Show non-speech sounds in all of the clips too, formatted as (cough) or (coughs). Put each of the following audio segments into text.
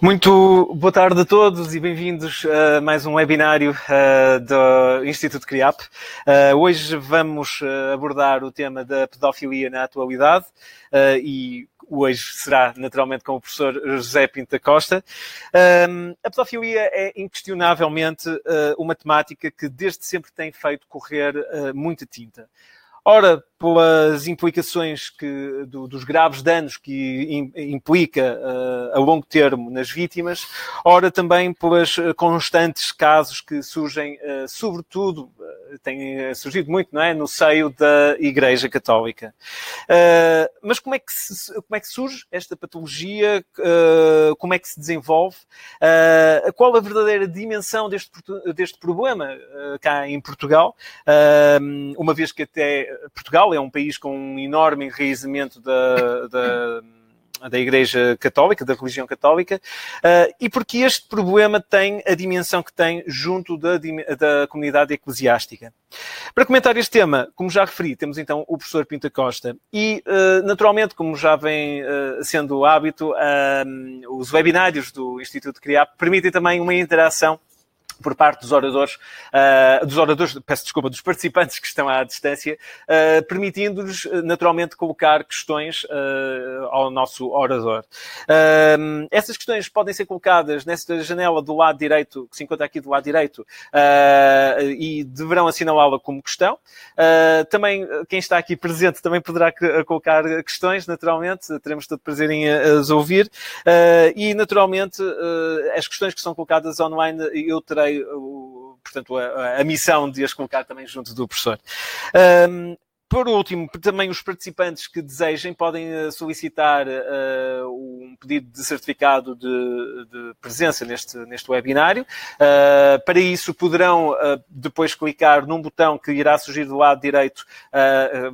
Muito boa tarde a todos e bem-vindos a mais um webinário uh, do Instituto CRIAP. Uh, hoje vamos uh, abordar o tema da pedofilia na atualidade e hoje será naturalmente com o professor José Pinta Costa. a pedofilia é inquestionavelmente uma temática que desde sempre tem feito correr muita tinta. Ora, pelas implicações que, do, dos graves danos que implica uh, a longo termo nas vítimas, ora também pelas constantes casos que surgem, uh, sobretudo, uh, têm surgido muito, não é, no seio da Igreja Católica. mas como é, que se, como é que surge esta patologia? como é que se desenvolve? qual a verdadeira dimensão deste, deste problema cá em Portugal? uma vez que até Portugal Portugal é um país com um enorme enraizamento da, da da Igreja Católica, da religião católica, uh, e porque este problema tem a dimensão que tem junto da, da comunidade eclesiástica. Para comentar este tema, como já referi, temos então o professor Pinta Costa e, uh, naturalmente, como já vem uh, sendo hábito, os webinários do Instituto CRIAP permitem também uma interação por parte dos oradores, uh, dos oradores, peço desculpa, dos participantes que estão à distância, uh, permitindo-nos naturalmente colocar questões uh, ao nosso orador. essas questões podem ser colocadas nesta janela do lado direito, que se encontra aqui do lado direito, e deverão assinalá-la como questão. também, quem está aqui presente também poderá colocar questões, naturalmente, teremos todo prazer em as ouvir. e, naturalmente, as questões que são colocadas online eu terei portanto, a, a, missão de as colocar também junto do professor. Um, por último, também os participantes que desejem podem eh, solicitar uh, um pedido de certificado de, de presença neste, neste webinário. Uh, para isso, poderão uh, depois clicar num botão que irá surgir do lado direito.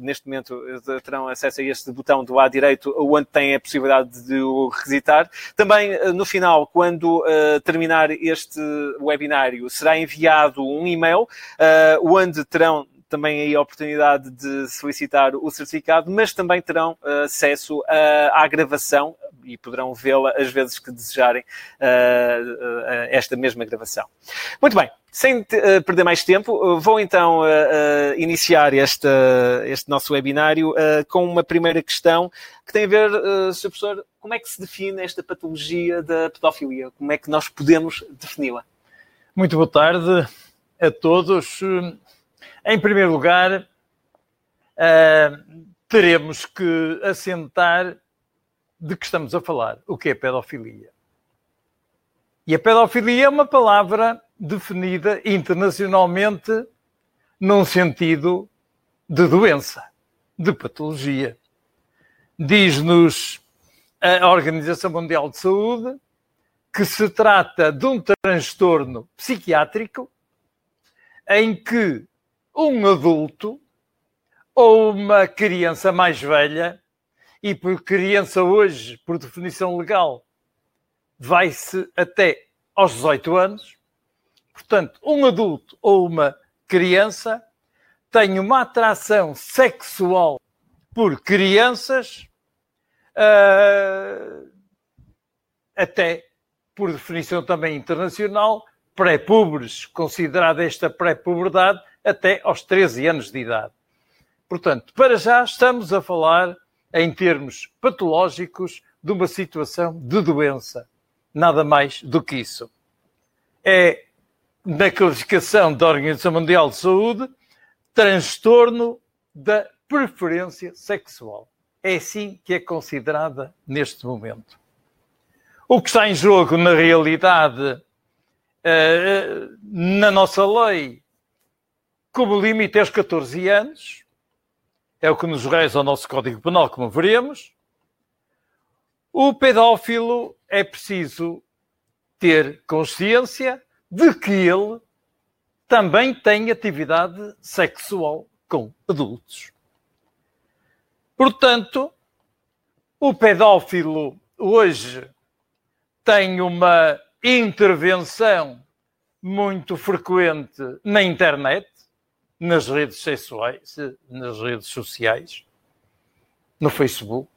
neste momento, terão acesso a este botão do lado direito, onde têm a possibilidade de o requisitar. Também, no final, quando terminar este webinário, será enviado um e-mail onde terão também aí a oportunidade de solicitar o certificado, mas também terão uh, acesso à, gravação e poderão vê-la às vezes que desejarem uh, uh, esta mesma gravação. Muito bem, sem perder mais tempo, vou então iniciar este, este nosso webinário com uma primeira questão que tem a ver, Sr. Professor, como é que se define esta patologia da pedofilia? Como é que nós podemos defini-la? Muito boa tarde a todos. Em primeiro lugar, uh, teremos que assentar de que estamos a falar, o que é pedofilia. E a pedofilia é uma palavra definida internacionalmente num sentido de doença, de patologia. Diz-nos a Organização Mundial de Saúde que se trata de um transtorno psiquiátrico em que um adulto ou uma criança mais velha, e por criança hoje, por definição legal, vai-se até aos 18 anos. Portanto, um adulto ou uma criança tem uma atração sexual por crianças uh, até, por definição também internacional, pré-pubres, considerada esta pré-puberdade, até aos 13 anos de idade. Portanto, para já estamos a falar em termos patológicos de uma situação de doença. Nada mais do que isso. É, na classificação da Organização Mundial de Saúde, transtorno da preferência sexual. É assim que é considerada neste momento. O que está em jogo, na realidade, eh, na nossa lei, como limite é os 14 anos, é o que nos reza o nosso Código Penal, como veremos. O pedófilo é preciso ter consciência de que ele também tem atividade sexual com adultos. Portanto, o pedófilo hoje tem uma intervenção muito frequente na internet, nas redes sexuais, nas redes sociais, no Facebook.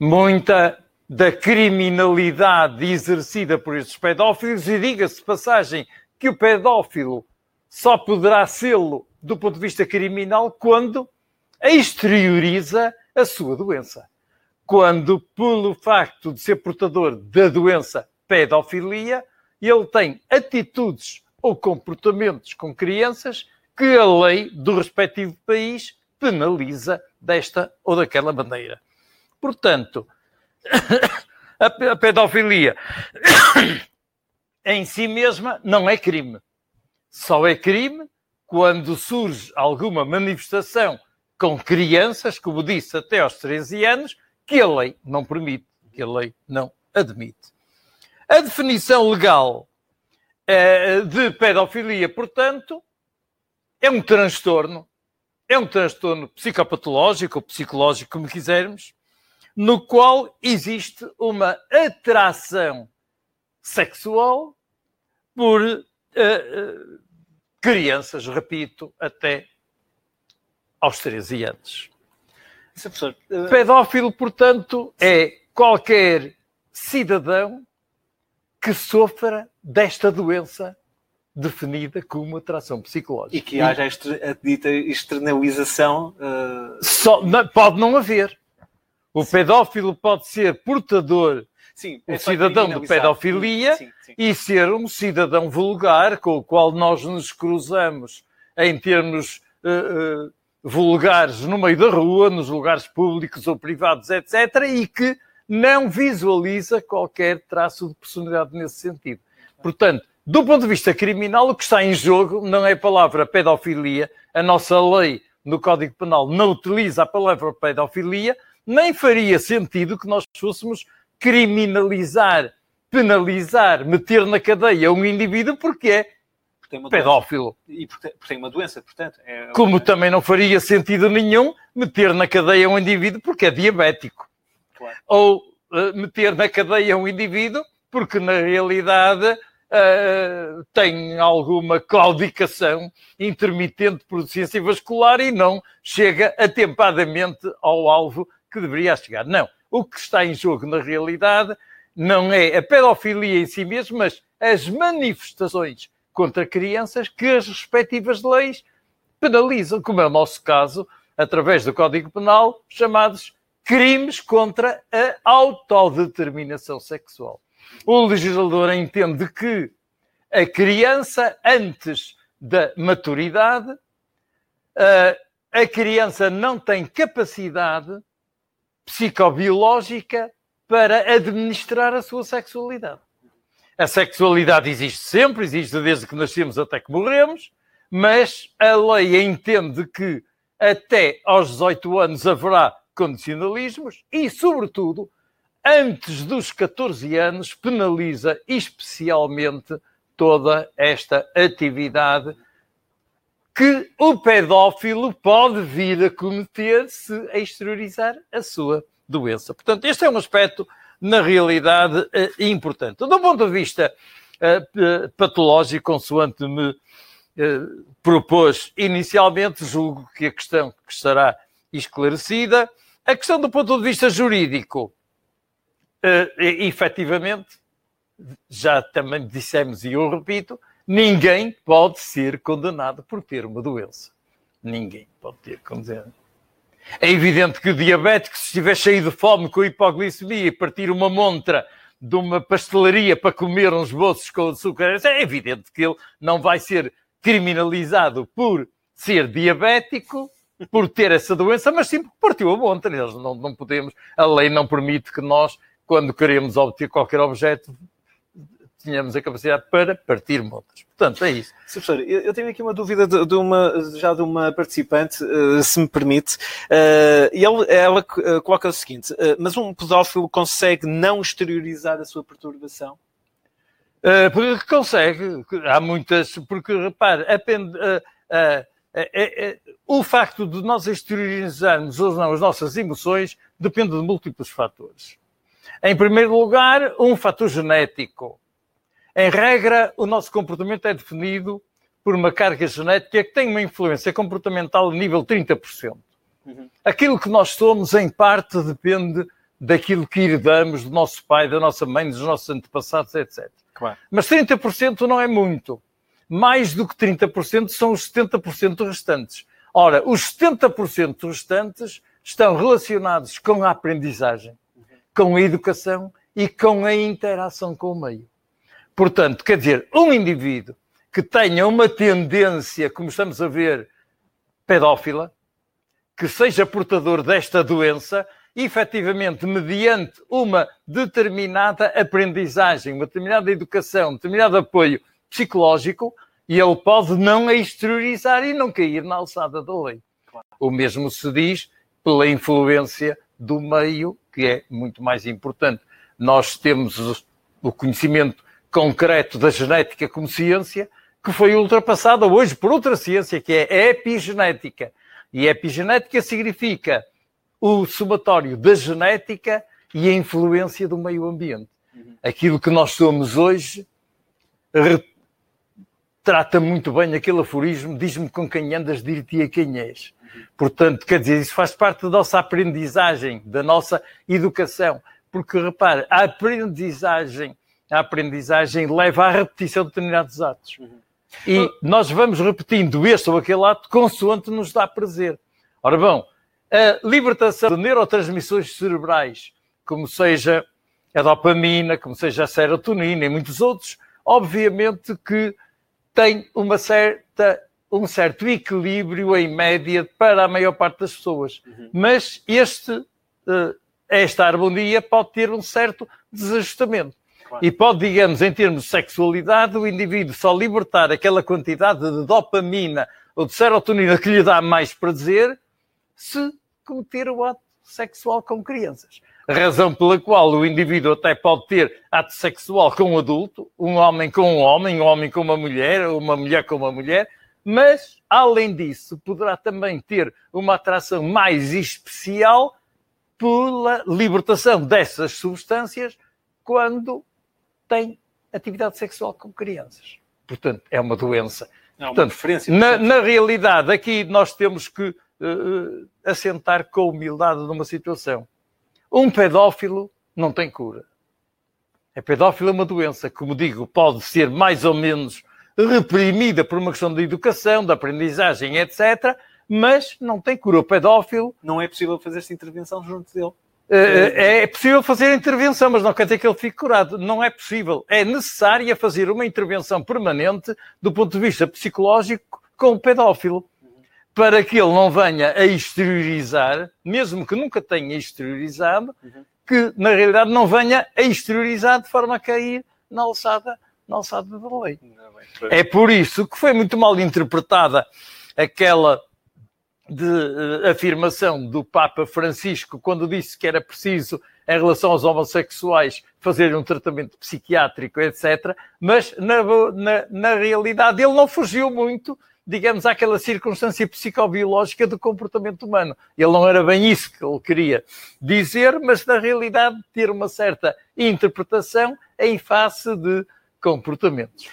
Muita da criminalidade exercida por estes pedófilos e diga-se passagem que o pedófilo só poderá sê-lo do ponto de vista criminal quando exterioriza a sua doença. Quando, pelo facto de ser portador da doença pedofilia, ele tem atitudes ou comportamentos com crianças que a lei do respectivo país penaliza desta ou daquela maneira. Portanto, (coughs) a pedofilia (coughs) em si mesma não é crime. Só é crime quando surge alguma manifestação com crianças, como disse, até aos 13 anos, que a lei não permite, que a lei não admite. A definição legal eh, de pedofilia, portanto, é um transtorno, é um transtorno psicopatológico ou psicológico, como quisermos, no qual existe uma atração sexual por uh, uh, crianças, repito, até aos 13 anos. Uh... Pedófilo, portanto, é qualquer cidadão que sofra desta doença definida como atração psicológica. E que haja a dita externalização. Uh... Só, não, pode não haver. O pedófilo pode ser portador, sim, um é cidadão de pedofilia sim, sim. e ser um cidadão vulgar com o qual nós nos cruzamos em termos uh, uh, vulgares no meio da rua, nos lugares públicos ou privados, etc., e que não visualiza qualquer traço de personalidade nesse sentido. Portanto, do ponto de vista criminal, o que está em jogo não é a palavra pedofilia. A nossa lei no Código Penal não utiliza a palavra pedofilia, nem faria sentido que nós fôssemos criminalizar, penalizar, meter na cadeia um indivíduo porque é pedófilo. E porque tem uma doença, portanto. É... Como também não faria sentido nenhum meter na cadeia um indivíduo porque é diabético. Claro. Ou uh, meter na cadeia um indivíduo porque, na realidade, uh, tem alguma claudicação intermitente por deficiência vascular e não chega atempadamente ao alvo que deveria chegar. Não. O que está em jogo, na realidade, não é a pedofilia em si mesmo, mas as manifestações contra crianças que as respectivas leis penalizam, como é o nosso caso, através do Código Penal, chamados crimes contra a autodeterminação sexual. O legislador entende que a criança, antes da maturidade, a criança não tem capacidade psicobiológica para administrar a sua sexualidade. A sexualidade existe sempre, existe desde que nascemos até que morremos, mas a lei entende que até aos 18 anos haverá condicionalismos e, sobretudo, antes dos 14 anos, penaliza especialmente toda esta atividade que o pedófilo pode vir a cometer se exteriorizar a sua doença. Portanto, este é um aspecto, na realidade, eh, importante. Do ponto de vista eh, eh, patológico, consoante me propôs inicialmente, julgo que a questão que estará esclarecida. A questão do ponto de vista jurídico, efetivamente, já também dissemos e eu repito, Ninguém pode ser condenado por ter uma doença. Ninguém pode ter condenado. É evidente que o diabético, se estiver cheio de fome com hipoglicemia e partir uma montra de uma pastelaria para comer uns bolsos com açúcar, é evidente que ele não vai ser criminalizado por ser diabético, por ter essa doença, mas sim porque partiu a montra. Nós não, não podemos, a lei não permite que nós, quando queremos obter qualquer objeto, tínhamos a capacidade para partir motas. Portanto, é isso. Professor, eu tenho aqui uma dúvida de, de uma, já de uma participante, uh, se me permite, uh, e ela, ela uh, coloca o seguinte, mas um pedófilo consegue não exteriorizar a sua perturbação? porque consegue, há muitas, porque repare, apende, o facto de nós exteriorizarmos ou não as nossas emoções depende de múltiplos fatores. Em primeiro lugar, um fator genético. Em regra, o nosso comportamento é definido por uma carga genética que tem uma influência comportamental a nível 30%. Uhum. Aquilo que nós somos, em parte, depende daquilo que herdamos do nosso pai, da nossa mãe, dos nossos antepassados, etc. Claro. Mas 30% não é muito. Mais do que 30% são os 70% restantes. Ora, os 70% restantes estão relacionados com a aprendizagem, com a educação e com a interação com o meio. Portanto, quer dizer, um indivíduo que tenha uma tendência, como estamos a ver, pedófila, que seja portador desta doença, efetivamente, mediante uma determinada aprendizagem, uma determinada educação, um determinado apoio psicológico, e ele pode não a exteriorizar e não cair na alçada da lei. O mesmo se diz pela influência do meio, que é muito mais importante. Nós temos o conhecimento concreto da genética como ciência, que foi ultrapassada hoje por outra ciência, que é a epigenética. E epigenética significa o somatório da genética e a influência do meio ambiente. Uhum. Aquilo que nós somos hoje trata muito bem aquele aforismo, diz-me com quem andas, dir-te a quem és. Portanto, quer dizer, isso faz parte da nossa aprendizagem, da nossa educação. Porque, repare, a aprendizagem, a aprendizagem leva à repetição de determinados atos. E nós vamos repetindo este ou aquele ato consoante nos dá prazer. Ora bom, a libertação de neurotransmissões cerebrais, como seja a dopamina, como seja a serotonina e muitos outros, obviamente que tem uma certa, um certo equilíbrio em média para a maior parte das pessoas. Uhum. Mas este, eh, esta harmonia pode ter um certo desajustamento. E pode, digamos, em termos de sexualidade, o indivíduo só libertar aquela quantidade de dopamina ou de serotonina que lhe dá mais prazer se cometer o ato sexual com crianças. Razão pela qual o indivíduo até pode ter ato sexual com um adulto, um homem com um homem, um homem com uma mulher, uma mulher com uma mulher, mas, além disso, poderá também ter uma atração mais especial pela libertação dessas substâncias quando tem atividade sexual com crianças. Portanto, é uma doença. Não, Portanto, uma diferença. Na, na, realidade, aqui nós temos que uh, assentar com humildade numa situação. Um pedófilo não tem cura. A pedófilo é uma doença, como digo, pode ser mais ou menos reprimida por uma questão de educação, de aprendizagem, etc., mas não tem cura. O pedófilo. Não é possível fazer essa intervenção junto dele. É, é possível fazer intervenção, mas não quer dizer que ele fique curado. Não é possível. É necessária fazer uma intervenção permanente do ponto de vista psicológico com o pedófilo, para que ele não venha a exteriorizar, mesmo que nunca tenha exteriorizado, que na realidade não venha a exteriorizar de forma a cair na alçada, na alçada da lei. É por isso que foi muito mal interpretada aquela de uh, afirmação do Papa Francisco quando disse que era preciso, em relação aos homossexuais, fazer um tratamento psiquiátrico, etc. Mas, na, na, na realidade, ele não fugiu muito, digamos, àquela circunstância psicobiológica do comportamento humano. Ele não era bem isso que ele queria dizer, mas, na realidade, ter uma certa interpretação em face de comportamentos.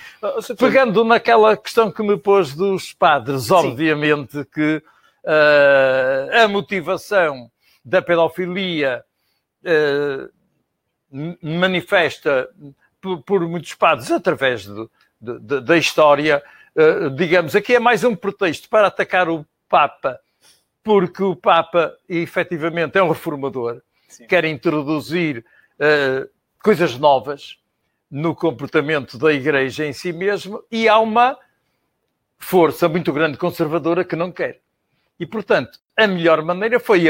Pegando naquela questão que me pôs dos padres, Sim. obviamente que uh, a motivação da pedofilia uh, manifesta por, por, muitos padres através da história. Uh, digamos, aqui é mais um pretexto para atacar o Papa, porque o Papa efetivamente é um reformador, Sim. quer introduzir coisas novas no comportamento da Igreja em si mesmo e há uma força muito grande conservadora que não quer. E, portanto, a melhor maneira foi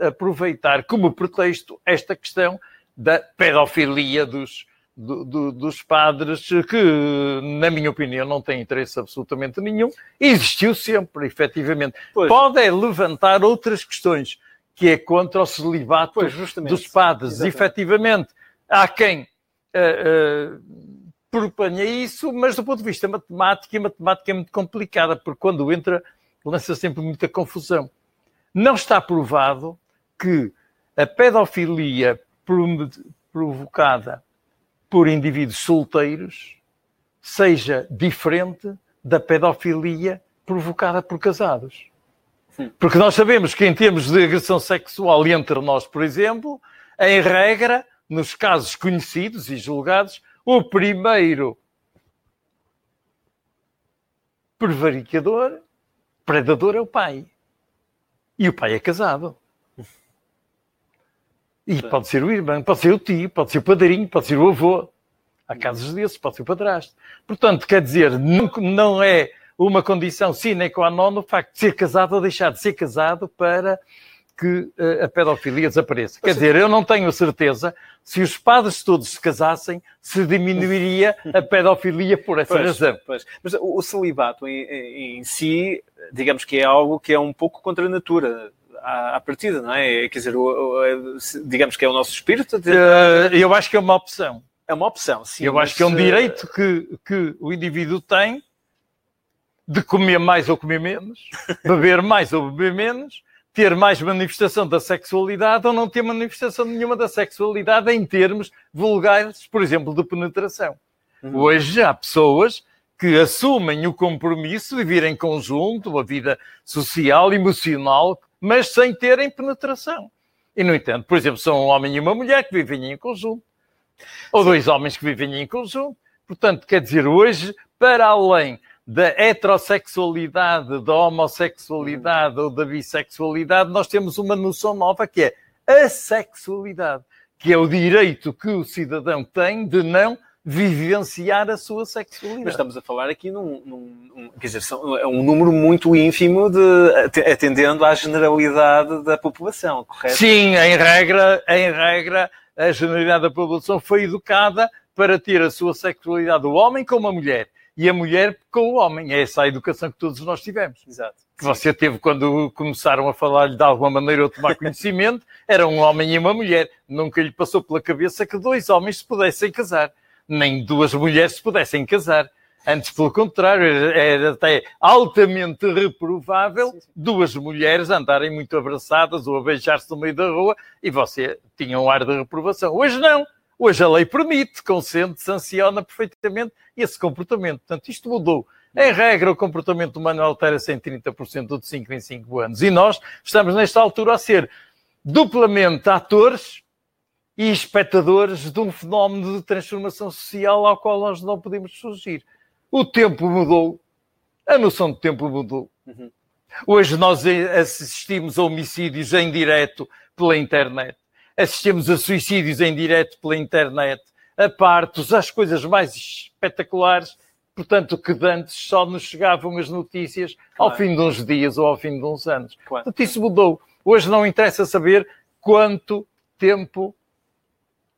aproveitar como pretexto esta questão da pedofilia dos, do, do, dos padres, que, na minha opinião, não tem interesse absolutamente nenhum. Existiu sempre, efetivamente. Pois. Pode é levantar outras questões, que é contra o celibato pois, dos padres. Exatamente. Efetivamente, há quem uh, uh, proponha isso, mas do ponto de vista matemático, e matemática é muito complicada, porque quando entra lança sempre muita confusão. Não está provado que a pedofilia provocada por indivíduos solteiros seja diferente da pedofilia provocada por casados. Porque nós sabemos que, em termos de agressão sexual entre nós, por exemplo, Em regra, nos casos conhecidos e julgados, o primeiro prevaricador, predador é o pai. E o pai é casado. E pode ser o irmão, pode ser o tio, pode ser o padrinho, pode ser o avô. Há casos desses, pode ser o padrasto. Portanto, quer dizer, não, não é uma condição sine qua non o facto de ser casado ou deixar de ser casado para que uh, a pedofilia desapareça. Quer dizer, eu não tenho certeza se os padres todos se casassem, se diminuiria a pedofilia por essa pois, razão. Pois. Mas o, celibato em, em, em, si, digamos que é algo que é um pouco contra a natura. À, à partida, não é? Quer dizer, o, o, digamos que é o nosso espírito. Uh, eu acho que é uma opção. É uma opção, sim. Eu acho que é um direito que, que o indivíduo tem de comer mais ou comer menos, (laughs) beber mais ou beber menos, ter mais manifestação da sexualidade ou não ter manifestação nenhuma da sexualidade em termos vulgares, por exemplo, de penetração. Uhum. Hoje há pessoas que assumem o compromisso de vir em conjunto, uma vida social, emocional, mas sem terem penetração. E, no entanto, por exemplo, são um homem e uma mulher que vivem em conjunto, ou dois homens que vivem em conjunto. Portanto, quer dizer, hoje, para além da heterossexualidade, da homossexualidade ou da bissexualidade, nós temos uma noção nova que é a sexualidade, que é o direito que o cidadão tem de não vivenciar a sua sexualidade. Mas estamos a falar aqui num, num, quer dizer, são, é um número muito ínfimo de atendendo à generalidade da população, correto? Sim, em regra, em regra, a generalidade da população foi educada para ter a sua sexualidade, o homem como a mulher e a mulher com o homem. É essa a educação que todos nós tivemos. Exato. Que você teve quando começaram a falar-lhe de alguma maneira ou tomar conhecimento, (laughs) era um homem e uma mulher. Nunca lhe passou pela cabeça que dois homens se pudessem casar, nem duas mulheres se pudessem casar. Antes, pelo contrário, era até altamente reprovável sim, sim. duas mulheres andarem muito abraçadas ou a beijar-se no meio da rua e você tinha um ar de reprovação. Hoje não. Hoje a lei permite, consente, sanciona perfeitamente esse comportamento. Portanto, isto mudou. Em regra, o comportamento humano altera-se em 30% de 5 em 5 anos. E nós estamos, nesta altura, a ser duplamente atores e espectadores de um fenómeno de transformação social ao qual nós não podemos fugir. O tempo mudou, a noção de tempo mudou. Uhum. Hoje nós assistimos a homicídios em direto pela internet assistimos a suicídios em direto pela internet, a partos, às coisas mais espetaculares, portanto, que antes só nos chegavam as notícias claro. ao fim de uns dias ou ao fim de uns anos. Claro. Portanto, isso mudou. Hoje não interessa saber quanto tempo,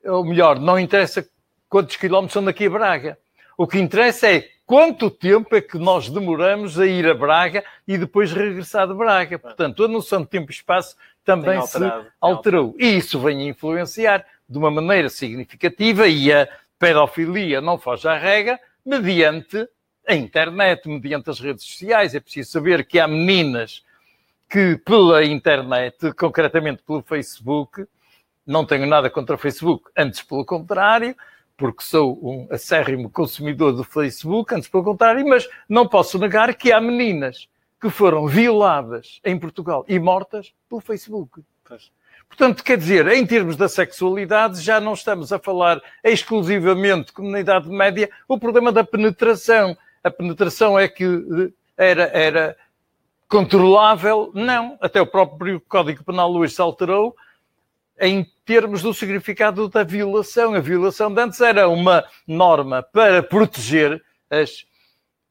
ou melhor, não interessa quantos quilómetros são daqui a Braga. O que interessa é quanto tempo é que nós demoramos a ir a Braga e depois regressar de Braga. Portanto, a noção de tempo e espaço também alterado, se alterou. E isso vem a influenciar de uma maneira significativa e a pedofilia não foge à regra mediante a internet, mediante as redes sociais. É preciso saber que há meninas que pela internet, concretamente pelo Facebook, não tenho nada contra o Facebook, antes pelo contrário, porque sou um acérrimo consumidor do Facebook, antes pelo contrário, mas não posso negar que há meninas que foram violadas em Portugal e mortas pelo Facebook. Pois. Portanto, quer dizer, em termos da sexualidade, já não estamos a falar exclusivamente de comunidade média, o problema da penetração. A penetração é que eh, era, era controlável? Não. Até o próprio Código Penal hoje se alterou em termos do significado da violação. A violação de antes era uma norma para proteger as,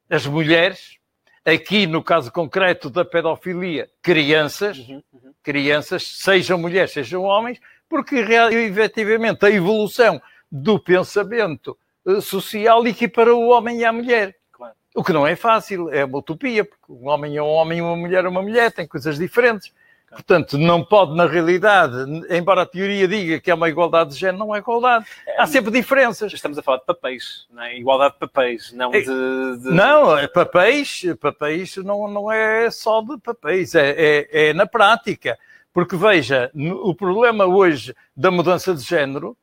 as mulheres, aqui no caso concreto da pedofilia, crianças, uhum, uhum. crianças, sejam mulheres, sejam homens, porque efetivamente a evolução do pensamento eh, social equipara o homem e a mulher. Claro. O que não é fácil, é uma utopia, porque um homem é um homem e uma mulher é uma mulher, têm coisas diferentes. Portanto, não pode, na realidade, embora a teoria diga que é uma igualdade de género, não é igualdade. Há sempre diferenças. Estamos a falar de papéis, não é? Igualdade de papéis, não é, de, de... Não, é papéis, papéis não, não é só de papéis, é, é, é na prática. Porque, veja, o problema hoje da mudança de género,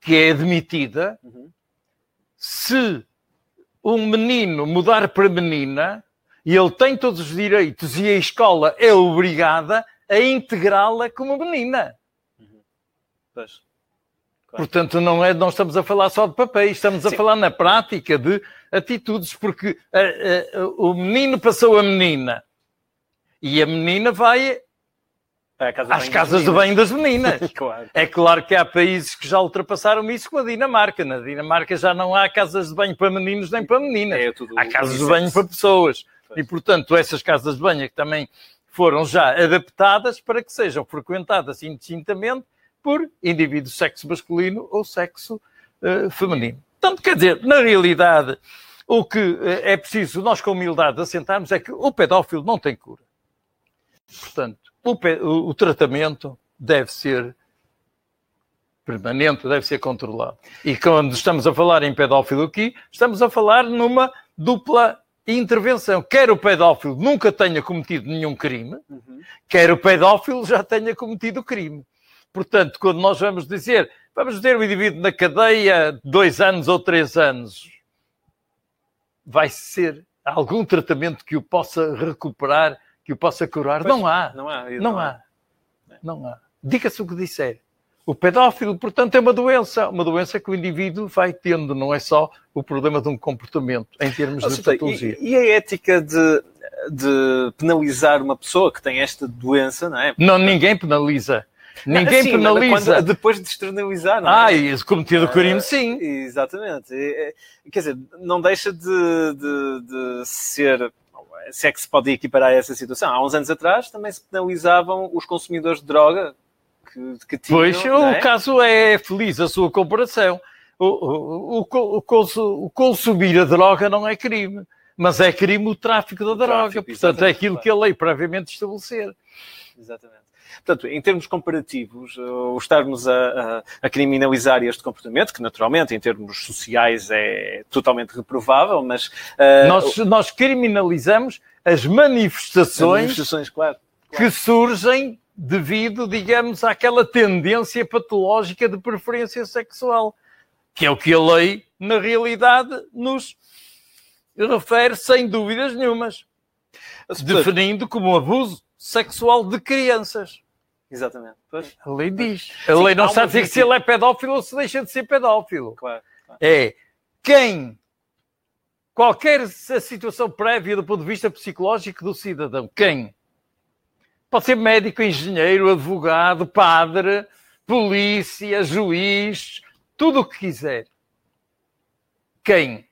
que é admitida, uhum. se um menino mudar para menina, e ele tem todos os direitos e a escola é obrigada a integrá-la como menina. Pois. Portanto, não, é, não estamos a falar só de papéis, estamos a Sim. falar na prática de atitudes, porque a, a, o menino passou a menina e a menina vai casa às casas de banho das meninas. (laughs) claro. É claro que há países que já ultrapassaram isso com a Dinamarca. Na Dinamarca já não há casas de banho para meninos nem para meninas. É, há casas de banho para pessoas. E, portanto, essas casas de banho que também foram já adaptadas para que sejam frequentadas indistintamente por indivíduo sexo masculino ou sexo uh, feminino. Portanto, quer dizer, na realidade, o que uh, é preciso nós com humildade assentarmos é que o pedófilo não tem cura. Portanto, o, o tratamento deve ser permanente, deve ser controlado. E quando estamos a falar em pedófilo aqui, estamos a falar numa dupla intervenção. Quer o pedófilo nunca tenha cometido nenhum crime, uhum. quer o pedófilo já tenha cometido crime. Portanto, quando nós vamos dizer, vamos ter o indivíduo na cadeia dois anos ou três anos, vai ser algum tratamento que o possa recuperar, que o possa curar? Pois, não há. Não há. Não, não há. há. Não há. Diga-se o que disser. O pedófilo, portanto, é uma doença, uma doença que o indivíduo vai tendo, não é só o problema de um comportamento, em termos de patologia. E, e, a ética de, de penalizar uma pessoa que tem esta doença, não é? Não, ninguém penaliza. Ninguém sim, penaliza. Quando, depois de externalizar, não é? Ah, e cometido o crime, sim. Exatamente. Quer dizer, não deixa de, de, de ser se é que se pode equiparar a essa situação. Há uns anos atrás também se penalizavam os consumidores de droga que, que tinham. Pois, o é? caso é feliz a sua comparação. O, o, o, o, consumir a droga não é crime, mas é crime o tráfico da o droga. Tráfico, Portanto, é aquilo que a lei previamente estabelecer. Exatamente. Portanto, em termos comparativos, o estarmos a, a, a, criminalizar este comportamento, que naturalmente em termos sociais é totalmente reprovável, mas... Uh, nós, nós criminalizamos as manifestações, as manifestações claro, claro. que surgem devido, digamos, àquela tendência patológica de preferência sexual, que é o que a lei, na realidade, nos refere sem dúvidas nenhumas, definindo como abuso sexual de crianças. Exatamente. Pois. A lei diz. A lei não está a dizer que se ele é pedófilo ou se deixa de ser pedófilo. Claro, claro. É quem, qualquer situação prévia do ponto de vista psicológico do cidadão, quem? Pode ser médico, engenheiro, advogado, padre, polícia, juiz, tudo o que quiser. Quem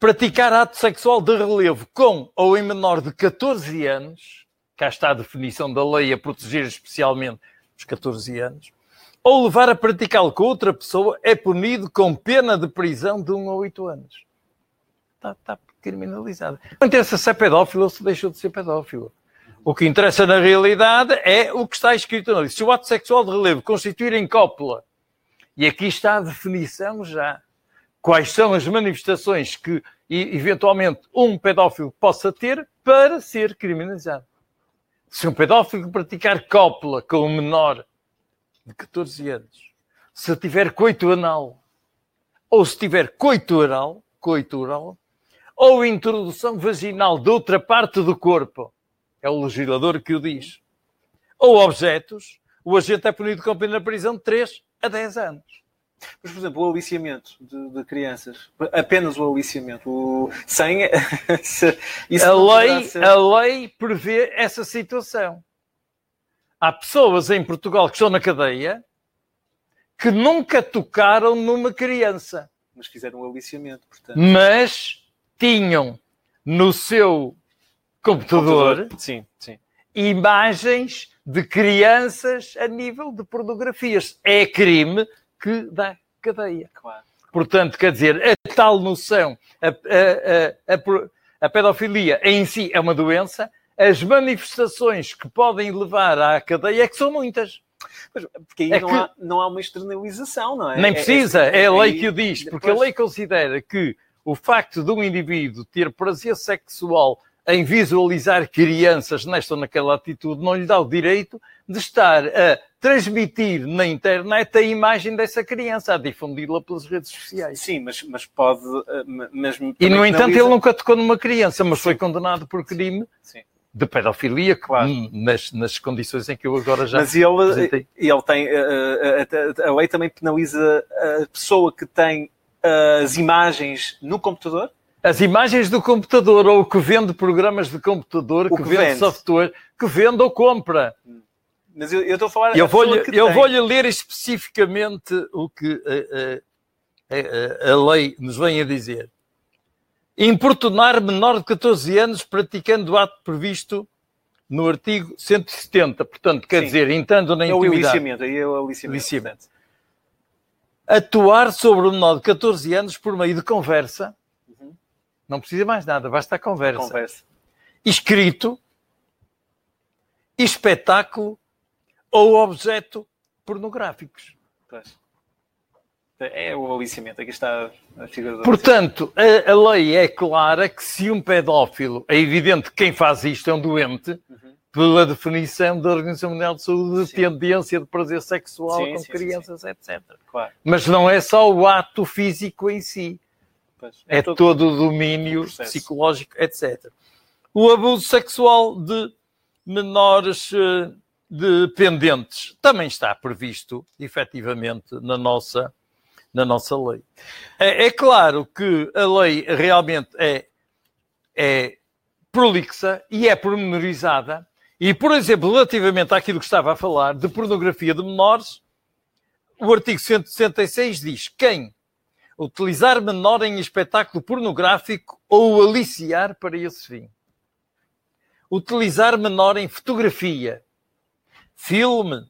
praticar ato sexual de relevo com ou em menor de 14 anos cá está a definição da lei a proteger especialmente os 14 anos, ou levar a praticá-lo com outra pessoa é punido com pena de prisão de 1 a 8 anos. Está, está criminalizado. Não interessa se é pedófilo ou se deixou de ser pedófilo. O que interessa na realidade é o que está escrito na lei. Se o ato sexual de relevo constituir em cópula, e aqui está a definição já, quais são as manifestações que eventualmente um pedófilo possa ter para ser criminalizado. Se um pedófilo praticar cópula com um menor de 14 anos, se tiver coito anal, ou se tiver coito oral, coito oral, ou introdução vaginal de outra parte do corpo, é o legislador que o diz, ou objetos, o agente é punido com pena de prisão de 3 a 10 anos. Mas, por exemplo, o aliciamento de, de crianças, apenas o aliciamento, o, sem. (laughs) isso a, lei, ser... a lei prevê essa situação. Há pessoas em Portugal que estão na cadeia que nunca tocaram numa criança. Mas fizeram o aliciamento, portanto. Mas tinham no seu computador, computador. Sim, sim. imagens de crianças a nível de pornografias. É crime que dá cadeia. Claro. Portanto, quer dizer, a tal noção, a, a, a, a, pedofilia em si é uma doença, as manifestações que podem levar à cadeia é que são muitas. Mas, porque aí é não, que... há, não há uma externalização, não é? Nem precisa, é, é, é a lei que o diz, porque depois... a lei considera que o facto de um indivíduo ter prazer sexual em visualizar crianças nesta ou naquela atitude não lhe dá o direito de estar a transmitir na internet a imagem dessa criança, a difundi-la pelas redes sociais. Sim, mas, mas pode. Eh, mas, e, no entanto, ele nunca tocou numa criança, mas foi condenado por crime. Sim. de pedofilia, claro. nas, nas condições em que eu agora já Mas ele, ele tem, a, a, a lei também penaliza a pessoa que tem as imagens no computador? As imagens do computador ou que vende programas de computador, que, que, vende, vende software, que vende ou compra. Mas eu, eu estou a falar. Eu vou-lhe vou ler especificamente o que a, a, a, lei nos vem a dizer. Importunar menor de 14 anos praticando o ato previsto no artigo 170. Portanto, quer Sim. dizer, entrando na intimidade. É o aí é o aliciamento. aliciamento. Atuar sobre o menor de 14 anos por meio de conversa. Não precisa mais nada, basta a conversa. Conversa. Escrito, espetáculo ou objeto pornográficos. É o aliciamento, aqui está a figura do Portanto, a, a, lei é clara que se um pedófilo, é evidente que quem faz isto é um doente, uhum. pela definição da Organização Mundial de Saúde, de tendência de prazer sexual sim, com sim, crianças, etc. Claro. Mas não é só o ato físico em si, pois, é, é todo, todo, o domínio o psicológico, etc. O abuso sexual de menores uh, dependentes também está previsto, efetivamente, na nossa na nossa lei. É, é claro que a lei realmente é, é prolixa e é pormenorizada. E, por exemplo, relativamente àquilo que estava a falar de pornografia de menores, o artigo 166 diz: quem utilizar menor em espetáculo pornográfico ou aliciar para esse fim. Utilizar menor em fotografia, filme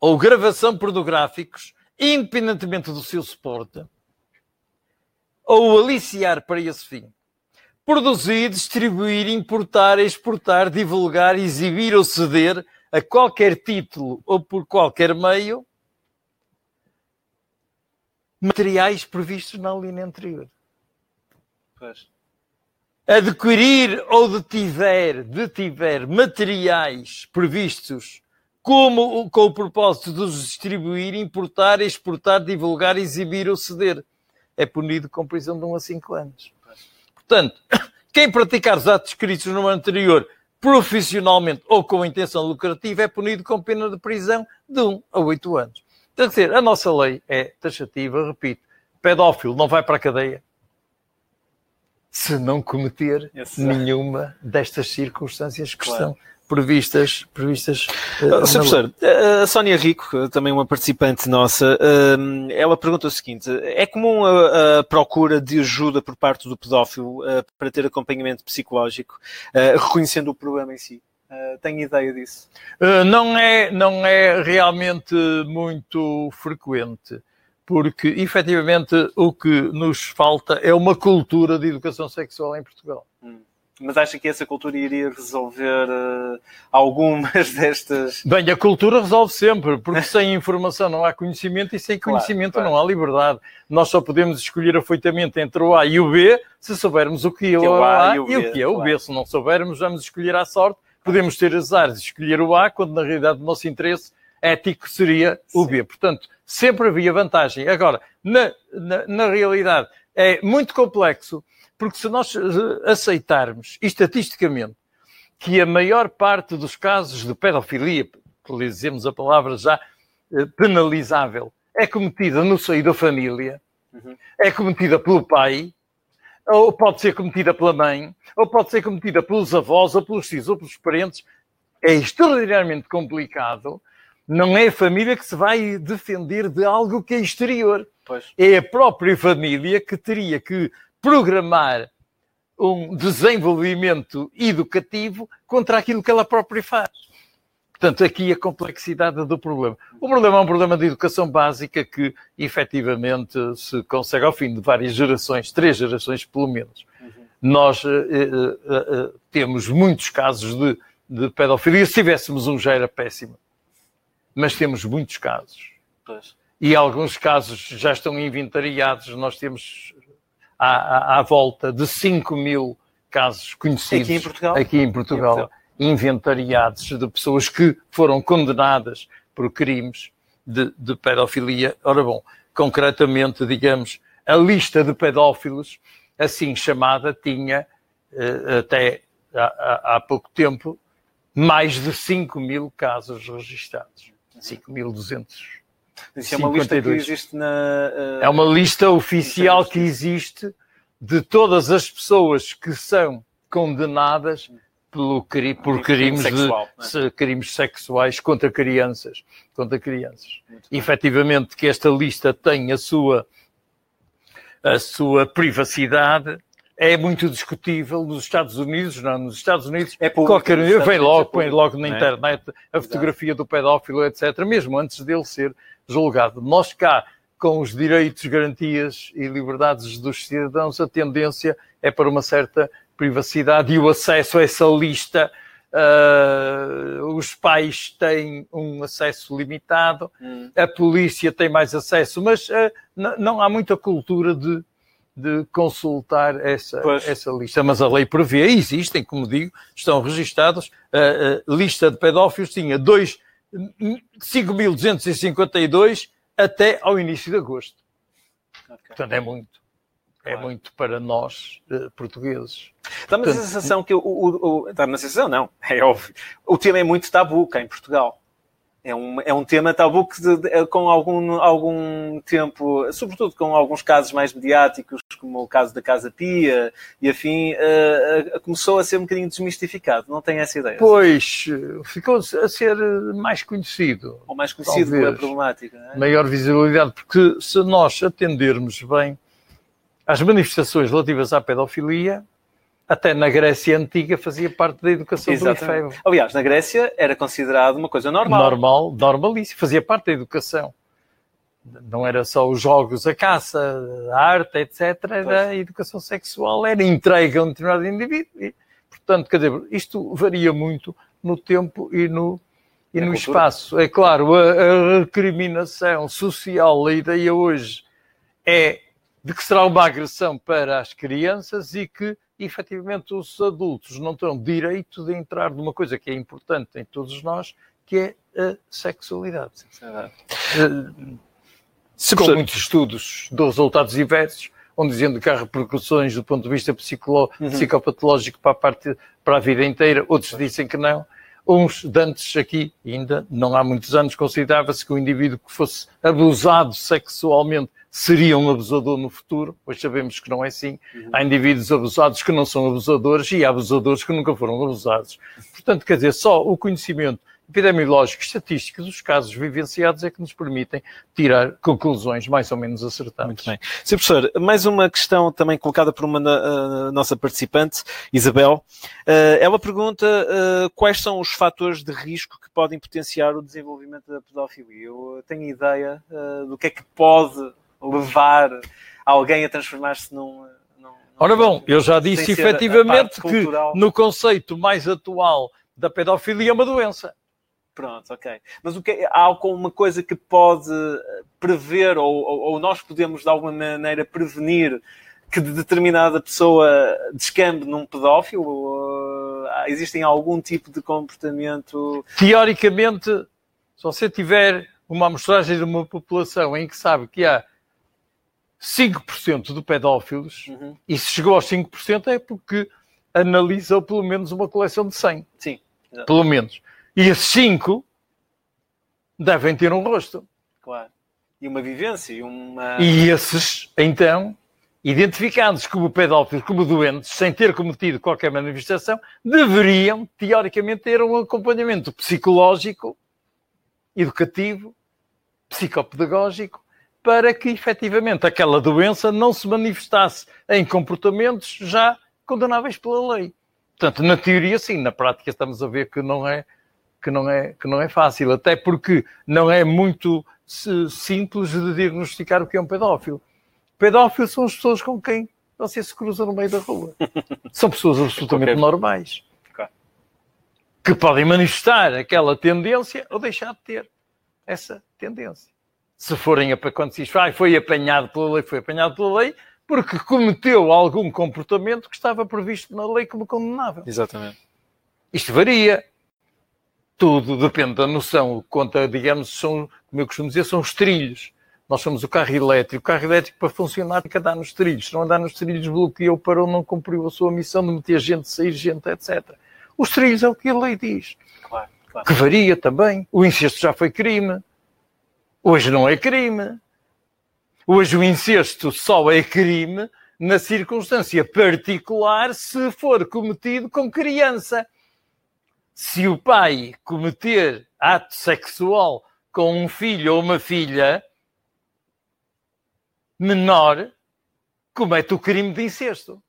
ou gravação pornográficos independentemente do seu suporte, ou aliciar para esse fim. Produzir, distribuir, importar, exportar, divulgar, exibir ou ceder a qualquer título ou por qualquer meio materiais previstos na linha anterior. Pois. Adquirir ou detiver, detiver materiais previstos como com o propósito de os distribuir, importar, exportar, divulgar, exibir ou ceder. É punido com prisão de 1 a 5 anos. Portanto, (coughs) quem praticar os atos escritos no anterior profissionalmente ou com intenção lucrativa é punido com pena de prisão de 1 a 8 anos. Quer dizer, a nossa lei é taxativa, repito, pedófilo não vai para a cadeia se não cometer nenhuma destas circunstâncias que claro. estão previstas. previstas uh, Sr. Professor, a Sónia Rico, também uma participante nossa, uh, ela pergunta o seguinte: é comum a, a, procura de ajuda por parte do pedófilo uh, para ter acompanhamento psicológico, reconhecendo o problema em si? Uh, tem ideia disso? não, é, não é realmente muito frequente porque efetivamente o que nos falta é uma cultura de educação sexual em Portugal. Hum. Mas acha que essa cultura iria resolver uh, algumas (laughs) destas. Bem, a cultura resolve sempre, porque (laughs) sem informação não há conhecimento e sem conhecimento claro, claro. não há liberdade. Nós só podemos escolher afoitamente entre o A e o B se soubermos o que é, o, o A, e o, B, e o que é claro. o B. Se não soubermos, vamos escolher à sorte. Podemos ter azar de escolher o A, quando na realidade o nosso interesse ético seria o. B. Portanto, sempre havia vantagem. Agora, na, na, na realidade, é muito complexo porque se nós eh, aceitarmos estatisticamente que a maior parte dos casos de pedofilia, que dizemos a palavra já eh, penalizável, é cometida no seio da família, uhum. é cometida pelo pai, ou pode ser cometida pela mãe, ou pode ser cometida pelos avós, ou pelos filhos, ou pelos parentes, é extraordinariamente complicado. Não é a família que se vai defender de algo que é exterior. Pois. É a própria família que teria que programar um desenvolvimento educativo contra aquilo que ela própria faz. Portanto, aqui a complexidade do problema. O problema é um problema de educação básica que, efetivamente, se consegue ao fim de várias gerações, três gerações pelo menos. Uhum. Nós eh, eh, eh, temos muitos casos de, de, pedofilia. Se tivéssemos um já era péssimo. Mas temos muitos casos. Pois. E alguns casos já estão inventariados. Nós temos à, à, à volta de 5 mil casos conhecidos aqui em Portugal, aqui em Portugal, em Portugal. Inventariados de pessoas que foram condenadas por crimes de, de pedofilia. Ora bom, concretamente, digamos, a lista de pedófilos, assim chamada, tinha eh, até há, há, pouco tempo mais de 5 mil casos registados. 5.200. Isso é uma lista que existe na. Uh... É uma lista oficial que existe de todas as pessoas que são condenadas pelo, por crimes, sexual, de, é? crimes sexuais contra crianças. Contra crianças. Efetivamente que esta lista tem a sua, a sua privacidade é muito discutível nos Estados Unidos, não, nos Estados Unidos é público, qualquer um vem logo, é põe logo na é? internet a fotografia Exato. do pedófilo, etc., mesmo antes dele ser julgado. Nós cá, com os direitos, garantias e liberdades dos cidadãos, a tendência é para uma certa privacidade e o acesso a essa lista. Uh, os pais têm um acesso limitado, hum. a polícia tem mais acesso, mas uh, não há muita cultura de de consultar essa, essa lista. Mas a lei prevê, existem, como digo, estão registados, a, a lista de pedófilos tinha 5.252 até ao início de agosto. Okay. Portanto, é muito. É claro. É muito para nós, uh, portugueses. Dá-me a sensação que o, o, o dá-me a sensação, não, (laughs) é óbvio. O tema é muito tabu cá em Portugal. É um, é um tema tabu que de, de, com algum, algum tempo, sobretudo com alguns casos mais mediáticos, como o caso da Casa Pia e afim, uh, uh, começou a ser um bocadinho desmistificado. Não tem essa ideia? Pois, ficou a ser mais conhecido. Ou mais conhecido talvez, pela problemática. É? Maior visibilidade, porque se nós atendermos bem às manifestações relativas à pedofilia, até na Grécia Antiga fazia parte da educação Exatamente. do. Aliás, na Grécia era considerado uma coisa normal. Normal, normalíssimo, fazia parte da educação. Não era só os jogos, a caça, a arte, etc. Era pois. a educação sexual, era entregue a um determinado indivíduo. E, portanto, quer dizer, isto varia muito no tempo e no, e no espaço. É claro, a, a recriminação social, a ideia hoje é de que será uma agressão para as crianças e que efetivamente os adultos não terão direito de entrar numa coisa que é importante em todos nós, que é a sexualidade. Uh, com muitos estudos de resultados diversos, onde dizendo que há repercussões do ponto de vista uhum. psicopatológico para a, parte, para a vida inteira, outros dizem que não. Uns, dantes aqui, ainda não há muitos anos, considerava-se que o indivíduo que fosse abusado sexualmente seria um abusador no futuro, pois sabemos que não é assim. Uhum. Há indivíduos abusados que não são abusadores e há abusadores que nunca foram abusados. Portanto, quer dizer, só o conhecimento epidemiológico e estatístico dos casos vivenciados é que nos permitem tirar conclusões mais ou menos acertadas. Muito bem. Sr. Professor, mais uma questão também colocada por uma uh, nossa participante, Isabel. Uh, ela pergunta uh, quais são os fatores de risco que podem potenciar o desenvolvimento da pedofilia. Eu tenho ideia do que é que pode levar alguém a transformar-se num, num, Ora bom, eu já disse efetivamente que no conceito mais atual da pedofilia é uma doença. Pronto, ok. Mas o que, há alguma coisa que pode prever ou, ou, ou, nós podemos de alguma maneira prevenir que determinada pessoa descambe num pedófilo? Ou, existem algum tipo de comportamento? Teoricamente, se você tiver uma amostragem de uma população em que sabe que há 5% de pedófilos, uhum. e se chegou aos 5% é porque analisou pelo menos uma coleção de 100. Sim. Exatamente. Pelo menos. E esses 5 devem ter um rosto. Claro. E uma vivência. E, uma... e esses, então, identificados como pedófilos, como doentes, sem ter cometido qualquer manifestação, deveriam, teoricamente, ter um acompanhamento psicológico, educativo, psicopedagógico para que efetivamente aquela doença não se manifestasse em comportamentos já condenáveis pela lei. Portanto, na teoria sim, na prática estamos a ver que não é que não é que não é fácil, até porque não é muito simples de diagnosticar o que é um pedófilo. Pedófilos são as pessoas com quem você se cruza no meio da rua. (laughs) São pessoas absolutamente normais. Que podem manifestar aquela tendência ou deixar de ter essa tendência se forem, quando se diz, ah, foi apanhado pela lei, foi apanhado pela lei, porque cometeu algum comportamento que estava previsto na lei como condenável. Exatamente. Isto varia. Tudo depende da noção. Conta, digamos, são, como eu costumo dizer, são os trilhos. Nós somos o carro elétrico. O carro elétrico, para funcionar, tem que andar nos trilhos. Se não andar nos trilhos, bloqueou, parou, não cumpriu a sua missão de meter gente, sair gente, etc. Os trilhos é o que a lei diz. Claro, claro. Que varia também. O incesto já foi crime. Hoje não é crime. Hoje o incesto só é crime na circunstância particular se for cometido com criança. Se o pai cometer ato sexual com um filho ou uma filha menor, comete o crime de incesto.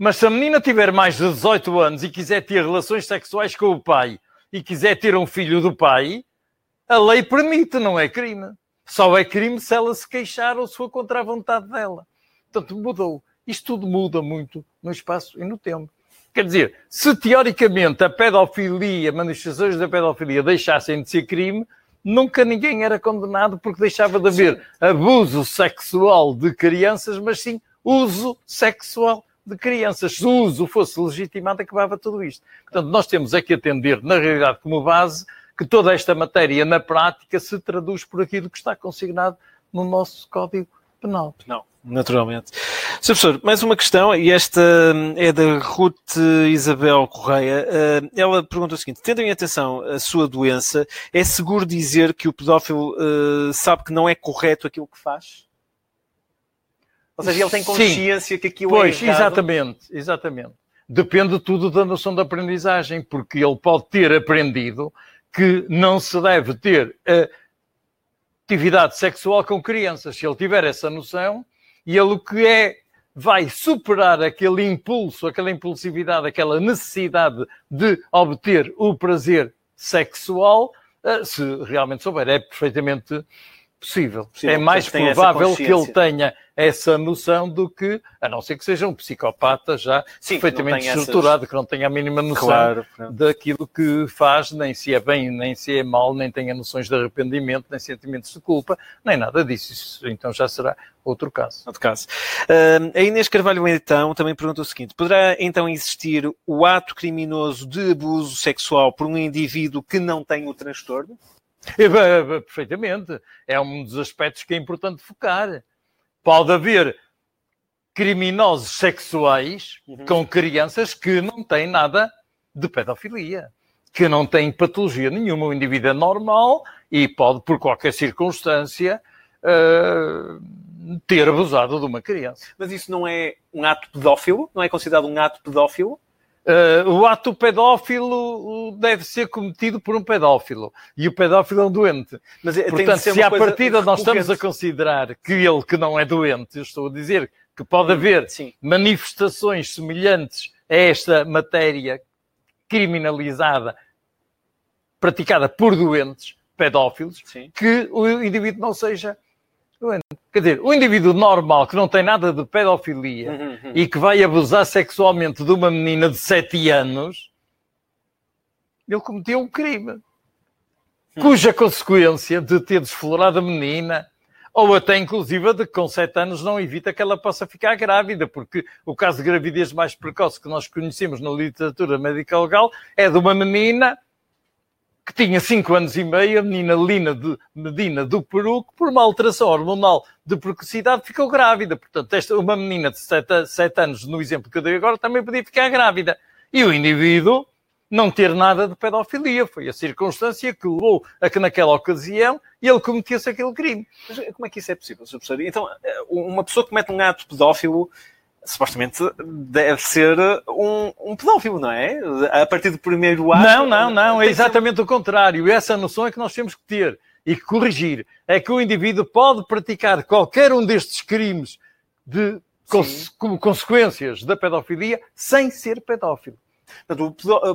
Mas se a menina tiver mais de 18 anos e quiser ter relações sexuais com o pai e quiser ter um filho do pai, a lei permite, não é crime. Só é crime se ela se queixar ou se for contra a vontade dela. Portanto, mudou. Isto tudo muda muito no espaço e no tempo. Quer dizer, se teoricamente a pedofilia, manifestações da pedofilia deixassem de ser crime, nunca ninguém era condenado porque deixava de haver sim. abuso sexual de crianças, mas sim uso sexual de crianças. Se o uso fosse legitimado, acabava tudo isto. Portanto, nós temos é que atender, na realidade, como base, que toda esta matéria, na prática, se traduz por aquilo que está consignado no nosso Código Penal. Não, naturalmente. Sr. Professor, mais uma questão, e esta é da Ruth Isabel Correia. Eh, ela pergunta o seguinte: tendo em atenção a sua doença, é seguro dizer que o pedófilo uh, sabe que não é correto aquilo que faz? Ou seja, ele tem consciência Sim. que aquilo pois, é errado? exatamente, exatamente. Depende tudo da noção da aprendizagem, porque ele pode ter aprendido que não se deve ter atividade sexual com crianças. Se ele tiver essa noção, e ele o que é vai superar aquele impulso, aquela impulsividade, aquela necessidade de obter o prazer sexual, eh, se realmente souber, é perfeitamente possível. possível. É mais provável que ele tenha essa noção do que, a não ser que seja um psicopata já Sim, perfeitamente estruturado, essas... que não tenha a mínima noção claro, daquilo que faz, nem se é bem, nem se é mal, nem tenha noções de arrependimento, nem sentimentos de culpa, nem nada disso. Isso, então já será outro caso. Outro caso. Uh, a Inês Carvalho, então, também pergunta o seguinte: poderá então existir o ato criminoso de abuso sexual por um indivíduo que não tem o transtorno? Perfeitamente. É um dos aspectos que é importante focar. Pode haver criminosos sexuais uhum. com crianças que não têm nada de pedofilia, que não têm patologia nenhuma. O indivíduo é normal e pode, por qualquer circunstância, uh, ter abusado de uma criança. Mas isso não é um ato pedófilo? Não é considerado um ato pedófilo? Uh, o ato pedófilo deve ser cometido por um pedófilo. E o pedófilo é um doente. Mas é, Portanto, se à partida nós estamos a considerar que ele que não é doente, eu estou a dizer que pode haver Sim. manifestações semelhantes a esta matéria criminalizada praticada por doentes pedófilos, Sim. que o indivíduo não seja Quer dizer, o indivíduo normal que não tem nada de pedofilia uhum, uhum. e que vai abusar sexualmente de uma menina de 7 anos, ele cometeu um crime. Cuja consequência de ter desflorado a menina, ou até inclusive de que com 7 anos não evita que ela possa ficar grávida, porque o caso de gravidez mais precoce que nós conhecemos na literatura médica legal é de uma menina que tinha 5 anos e meio, a menina Lina de Medina do Peru, que por uma alteração hormonal de precocidade ficou grávida. Portanto, esta, uma menina de 7, 7 anos, no exemplo que eu dei agora, também podia ficar grávida. E o indivíduo não ter nada de pedofilia. Foi a circunstância que levou a que naquela ocasião ele cometesse aquele crime. Mas como é que isso é possível, Sr. Professor? Então, uma pessoa que comete um ato pedófilo supostamente deve ser um, um, pedófilo, não é? A partir do primeiro ato. Não, não, não, é exatamente o contrário. Essa noção é que nós temos que ter e corrigir. É que o indivíduo pode praticar qualquer um destes crimes de, como consequências da pedofilia sem ser pedófilo.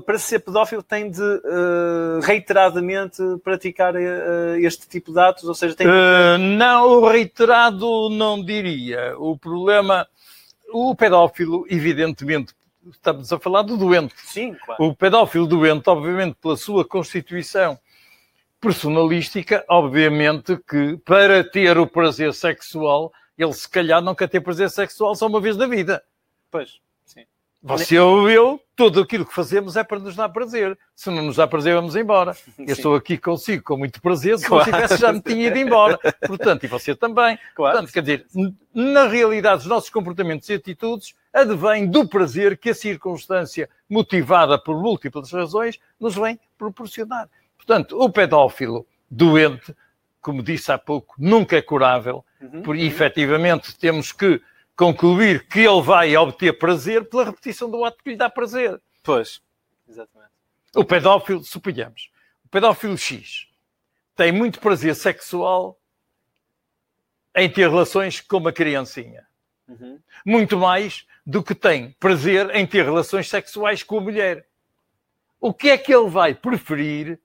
para ser pedófilo tem de uh, reiteradamente praticar uh, este tipo de atos, ou seja, tem uh, não, o reiterado não diria. O problema o pedófilo, evidentemente, estamos a falar do doente. Sim, claro. O pedófilo doente, obviamente, pela sua constituição personalística, obviamente que para ter o prazer sexual, ele se calhar quer ter prazer sexual só uma vez na vida. Pois. Você ou eu tudo aquilo que fazemos é para nos dar prazer. Se não nos dá prazer, vamos embora. Sim. Eu estou aqui consigo com muito prazer, se claro. não tivesse já me tinha ido embora. Portanto, e você também. (laughs) Claro. Portanto, quer dizer, na realidade, os nossos comportamentos e atitudes advêm do prazer que a circunstância, motivada por múltiplas razões, nos vem proporcionar. Portanto, o pedófilo doente, como disse há pouco, nunca é curável, uhum. por efetivamente temos que concluir que ele vai obter prazer pela repetição do ato que lhe dá prazer. Pois, exatamente. O pedófilo, suponhamos, o pedófilo X tem muito prazer sexual em ter relações com uma criancinha. Uhum. Muito mais do que tem prazer em ter relações sexuais com a mulher. O que é que ele vai preferir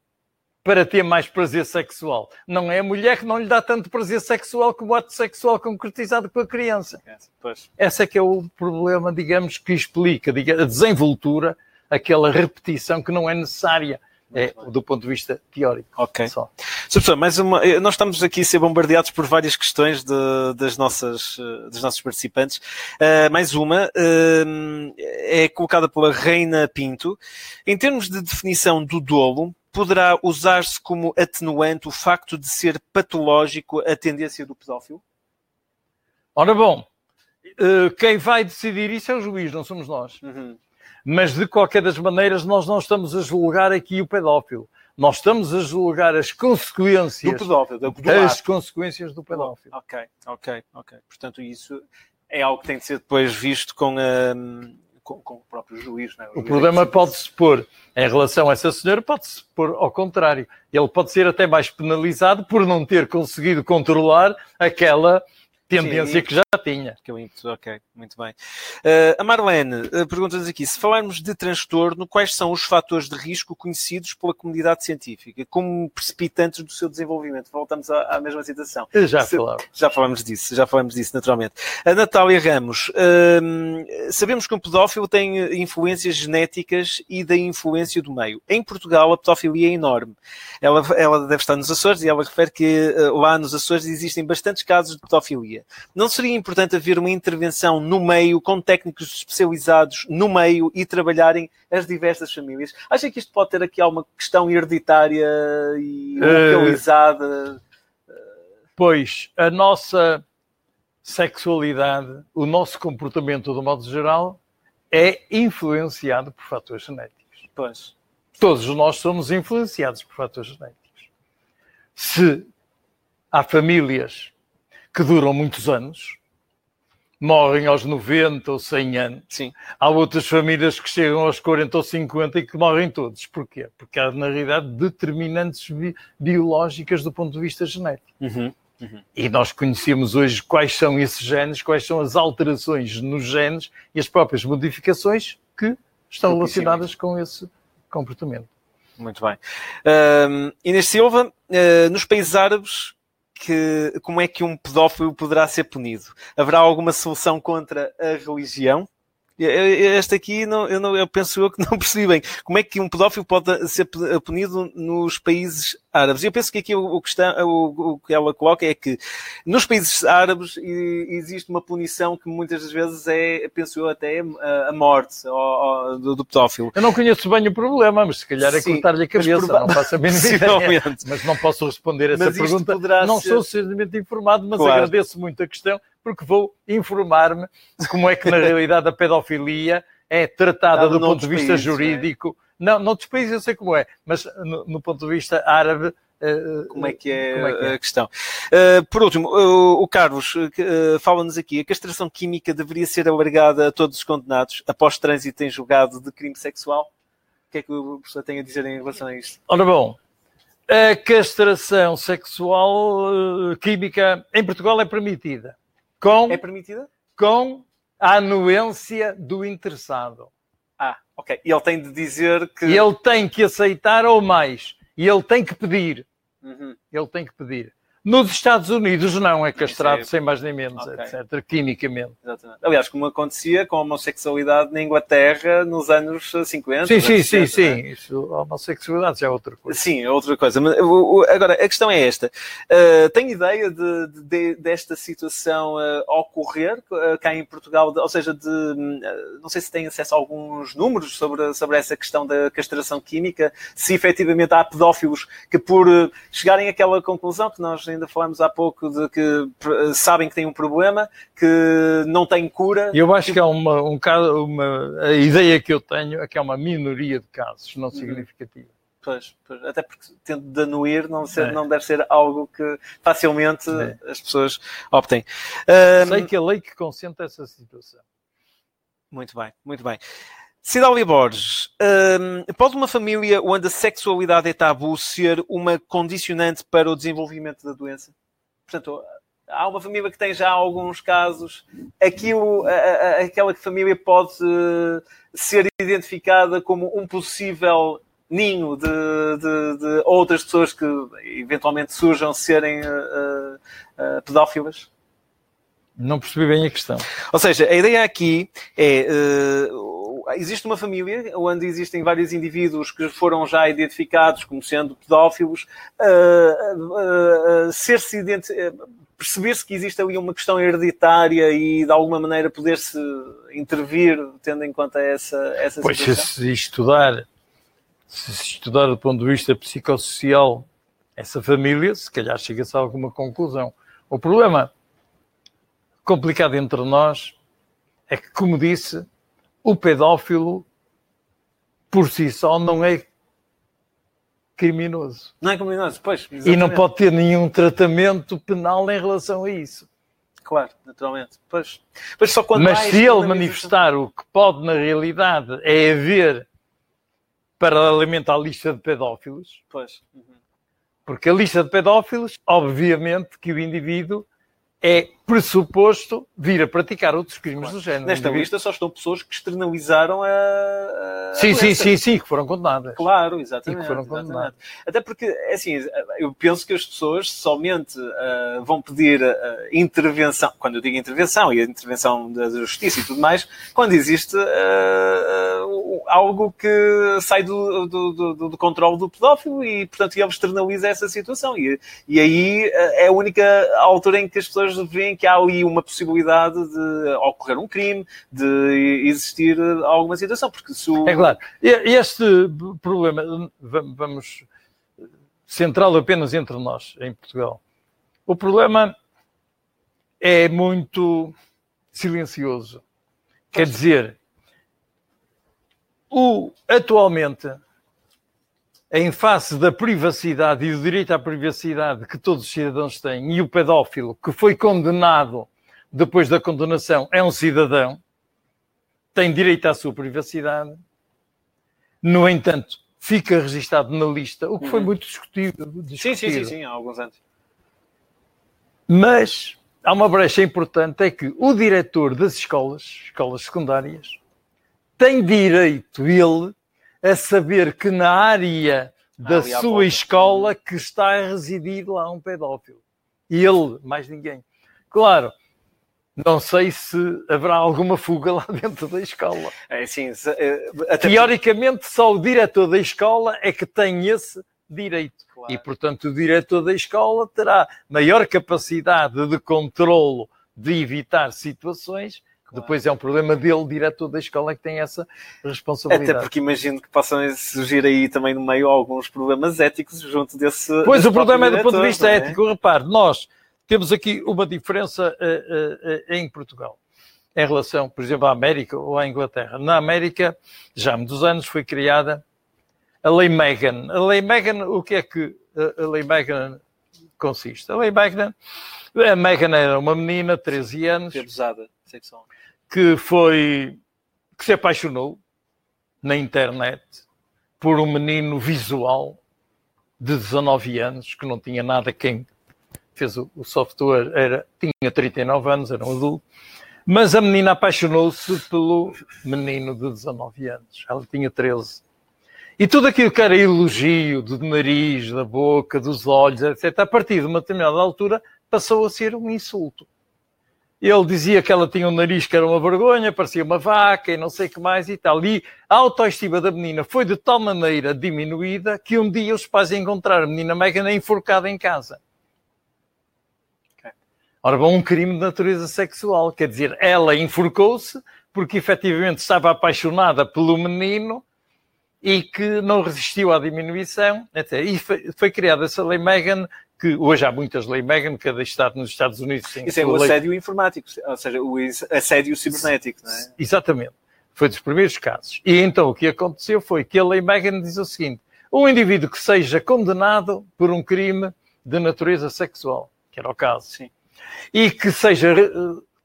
para ter mais prazer sexual. Não é a mulher que não lhe dá tanto prazer sexual como o ato sexual concretizado com a criança. Pois. Esse é que é o problema, digamos, que explica a desenvoltura, aquela repetição que não é necessária. É, do ponto de vista teórico. Ok. Só. Professor, mais uma. Eh, nós estamos aqui a ser bombardeados por várias questões de, das nossas, eh, dos nossos participantes. Uh, mais uma uh, é colocada pela Reina Pinto. Em termos de definição do dolo, poderá usar-se como atenuante o facto de ser patológico a tendência do pedófilo? Ora bom, eh, quem vai decidir isso é o juiz, não somos nós. Uhum. Mas de qualquer das maneiras, nós não estamos a julgar aqui o pedófilo. Nós estamos a julgar as consequências. Do pedófilo, do, do as consequências do pedófilo. Ok, ok, ok. Portanto, isso é algo que tem de ser depois visto com a com, com o próprio juiz. É? O, o problema pode-se pôr, em relação a essa senhora, pode-se pôr ao contrário. Ele pode ser até mais penalizado por não ter conseguido controlar aquela tendência Sim, que já tinha. Que muito, ok, muito bem. Uh, a Marlene uh, pergunta-nos aqui: se falarmos de transtorno, quais são os fatores de risco conhecidos pela comunidade científica como precipitantes do seu desenvolvimento? Voltamos à, à mesma situação. Já falamos. Já falamos disso, já falamos disso, naturalmente. A Natália Ramos, uh, sabemos que um pedófilo tem influências genéticas e da influência do meio. Em Portugal, a pedofilia é enorme. Ela, ela deve estar nos Açores e ela refere que lá nos Açores existem bastantes casos de pedofilia. Não seria importante haver uma intervenção no meio, com técnicos especializados no meio e trabalharem as diversas famílias? Acha que isto pode ter aqui alguma questão hereditária e eh, localizada? Pois, a nossa sexualidade, o nosso comportamento, do modo geral, é influenciado por fatores genéticos. Pois. Todos nós somos influenciados por fatores genéticos. Se há famílias que duram muinos anos, morrem aos 90 ou 100 anos. Sim. Há outras famílias que chegam aos 40 ou 50 e que morrem todos. Porquê? Porque há, na realidade, determinantes bi biológicas do ponto de vista genético. Uhum. Uhum. E nós conhecemos hoje quais são esses genes, quais são as alterações nos genes e as próprias modificações que estão relacionadas com esse comportamento. Muito bem. Uh, Inês Silva, uh, nos países árabes, que, como é que um pedófilo poderá ser punido? Haverá alguma solução contra a religião? Este aqui, não, eu, não, eu penso eu que (laughs) não percebi bem. Como é que um pedófilo pode ser punido nos países árabes? Eu penso que aqui o, o, o, o que ela coloca é que nos países árabes existe uma punição que muitas das vezes é, penso eu, até a morte ao, ao, do, do, pedófilo. Eu não conheço bem o problema, mas se calhar é cortar-lhe a cabeça, não faço a mínima (laughs) ideia. Mas não posso responder essa mas pergunta. Não ser... sou suficientemente informado, mas claro. agradeço muito a questão porque vou informar-me como é que na (laughs) realidade a pedofilia é tratada do ponto de vista países, jurídico. É? Não, noutros países eu sei como é, mas no, no ponto de vista árabe Uh, como, é que é é que é a questão. Uh, por último, o Carlos fala-nos aqui, a castração química deveria ser alargada a todos os condenados após trânsito em julgado de crime sexual? O que é que o professor tem a dizer em relação a isto? Ora bom, a castração sexual química em Portugal é permitida. Com, é permitida? Com a anuência do interessado. Ah, ok. E ele tem de dizer que. Ele tem que aceitar ou mais. E ele tem que pedir. Uhum. Ele tem que pedir. Nos Estados Unidos não, é castrado é... sem mais nem menos, okay. etc., quimicamente. Exatamente. Aliás, como acontecia com a homossexualidade na Inglaterra nos anos 50. Sim, sim, 60, sim, é? sim. Isso, a homossexualidade já é outra coisa. Sim, é outra coisa. Mas, agora, a questão é esta. Uh, tem ideia de, de, desta situação uh, ocorrer uh, cá em Portugal? ou seja, de, uh, não sei se tem acesso a alguns números sobre, sobre essa questão da castração química, se efetivamente há pedófilos que por chegarem àquela conclusão que nós ainda falamos há pouco de que sabem que têm um problema, que não têm cura. Eu acho que, que é uma, um caso, uma, a ideia que eu tenho é que é uma minoria de casos, não uhum. significativa. Pois, pois, até porque tendo de anuir não, ser, é. não deve ser algo que facilmente é. as pessoas optem. Um... Sei que a lei que consente essa situação. Muito bem, muito bem. Cidália Borges, um, pode uma família onde a sexualidade é tabu ser uma condicionante para o desenvolvimento da doença? Portanto, há uma família que tem já alguns casos, aquilo, a, a, aquela família pode ser identificada como um possível ninho de, de, de outras pessoas que eventualmente surjam serem uh, uh, pedófilas? Não percebi bem a questão. Ou seja, a ideia aqui é. Existe uma família onde existem vários indivíduos que foram já identificados como sendo pedófilos, uh, uh, ser-se perceber-se que existe ali uma questão hereditária e de alguma maneira poder-se intervir tendo em conta essa, essa pois situação? Pois se estudar, se estudar do ponto de vista psicossocial essa família, se calhar chega-se a alguma conclusão. O problema complicado entre nós é que, como disse, o pedófilo por si só não é criminoso. Não é criminoso, pois. Exatamente. E não pode ter nenhum tratamento penal em relação a isso. Claro, naturalmente. Pois, pois só quando Mas se ele manifestar o que pode, na realidade, é haver paralelamente à lista de pedófilos. Pois. Uhum. Porque a lista de pedófilos, obviamente que o indivíduo é pressuposto vir a praticar outros crimes claro. do género. Nesta lista só estão pessoas que externalizaram a. a sim, sim, sim, sim, que foram condenadas. Claro, exatamente. foram condenadas. Até porque, é assim, eu penso que as pessoas somente uh, vão pedir uh, intervenção, quando eu digo intervenção, e a intervenção da justiça e tudo mais, quando existe uh, algo que sai do, do, do, do, controle do pedófilo e, portanto, ele externaliza essa situação. E, e aí é a única altura em que as pessoas veem que há ali uma possibilidade de ocorrer um crime, de existir alguma situação. Porque se o... É claro. Este problema, vamos centrá-lo apenas entre nós, em Portugal. O problema é muito silencioso. Quer dizer, o, atualmente, em face da privacidade e do direito à privacidade que todos os cidadãos têm, e o pedófilo que foi condenado depois da condenação é um cidadão, tem direito à sua privacidade. No entanto, fica registado na lista, o que foi uhum. muito discutido, discutido. Sim, sim, sim, sim, há alguns anos. Mas há uma brecha importante, é que o diretor das escolas, escolas secundárias, tem direito, ele, a saber que na área da ah, sua escola que está a residir lá um pedófilo. Ele, mais ninguém. Claro, não sei se haverá alguma fuga lá (laughs) dentro da escola. É, sim, eh, Teoricamente, só o diretor da escola é que tem esse direito. Claro. E, portanto, o diretor da escola terá maior capacidade de controlo de evitar situações depois é um problema dele, diretor da escola, que tem essa responsabilidade. Até porque imagino que possam surgir aí também no meio alguns problemas éticos junto desse. Pois o problema é do ponto de vista é? ético. Repare, nós temos aqui uma diferença uh, uh, em Portugal em relação, por exemplo, à América ou à Inglaterra. Na América, já há muitos anos, foi criada a Lei Megan. A Lei Megan, o que é que a Lei Megan consiste? A Lei Megan, a Megan era uma menina, 13 anos. Abusada que foi que se apaixonou na internet por um menino visual de 19 anos que não tinha nada quem fez o, software era tinha 39 anos era um adulto mas a menina apaixonou-se pelo menino de 19 anos ela tinha 13 E tudo aquilo que era elogio do nariz, da boca, dos olhos, etc., a partir de uma determinada altura passou a ser um insulto. Ele dizia que ela tinha um nariz que era uma vergonha, parecia uma vaca e não sei o que mais e tal. E a autoestima da menina foi de tal maneira diminuída que um dia os pais encontraram a menina Megan enforcada em casa. Ora bom, um crime de natureza sexual. Quer dizer, ela enforcou-se porque efetivamente estava apaixonada pelo menino e que não resistiu à diminuição. E foi, foi criada essa lei Megan, que hoje há muitas leis Megan, cada estado nos Estados Unidos tem Isso é o lei... assédio informático, ou seja, o assédio cibernético, não é? Exatamente. Foi dos primeiros casos. E então o que aconteceu foi que a lei Megan diz o seguinte: um indivíduo que seja condenado por um crime de natureza sexual, que era o caso, Sim e que seja, eh,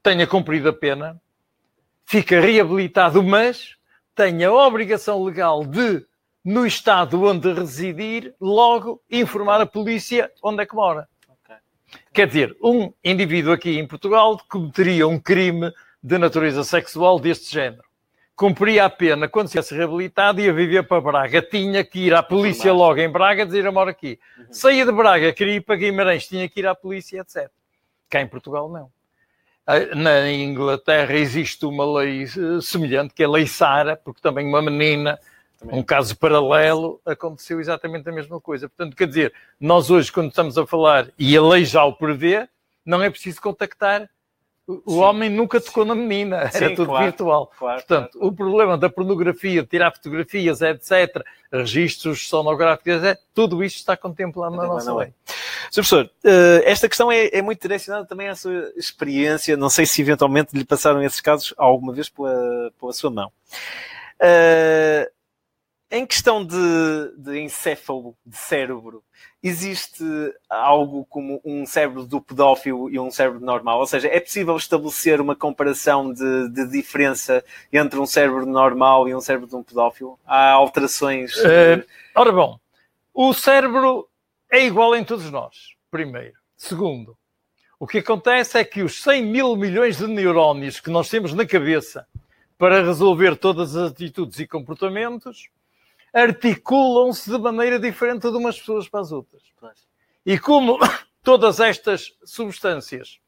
tenha cumprido a pena, fica reabilitado, mas tenha a obrigação legal de, no estado onde residir, logo informar a polícia onde é que mora. Okay. Quer dizer, um indivíduo aqui em Portugal cometeria um crime de natureza sexual deste género. Cumpria a pena, quando se fosse reabilitado, ia viver para Braga. Tinha que ir à polícia logo em Braga dizer, eu moro aqui. Uhum. Saía de Braga, queria ir para Guimarães, tinha que ir à polícia, etc. Cá em Portugal, não. Na Inglaterra existe uma lei eh, semelhante, que é a Lei Sara, porque também uma menina, também. um caso paralelo, aconteceu exatamente a mesma coisa. Portanto, quer dizer, nós hoje, quando estamos a falar, e a lei já o prevê, não é preciso contactar o Sim. homem nunca tocou na menina, era Sim, tudo claro, virtual. Claro, Portanto, claro. o problema da pornografia, tirar fotografias, etc., registros sonográficos, etc., tudo isto está contemplado na nossa lei. Sr. Professor, eh, esta questão é, é, muito direcionada também à sua experiência. Não sei se eventualmente lhe passaram esses casos alguma vez pela, pela sua mão. Uh, em questão de, de encéfalo, de cérebro, existe algo como um cérebro do pedófilo e um cérebro normal? Ou seja, é possível estabelecer uma comparação de, de diferença entre um cérebro normal e um cérebro de um pedófilo? Há alterações? Uh, ora bom, o cérebro é igual em todos nós, primeiro. Segundo, o que acontece é que os 100 mil milhões de neurónios que nós temos na cabeça para resolver todas as atitudes e comportamentos articulam-se de maneira diferente de umas pessoas para as outras. E como (coughs) todas estas substâncias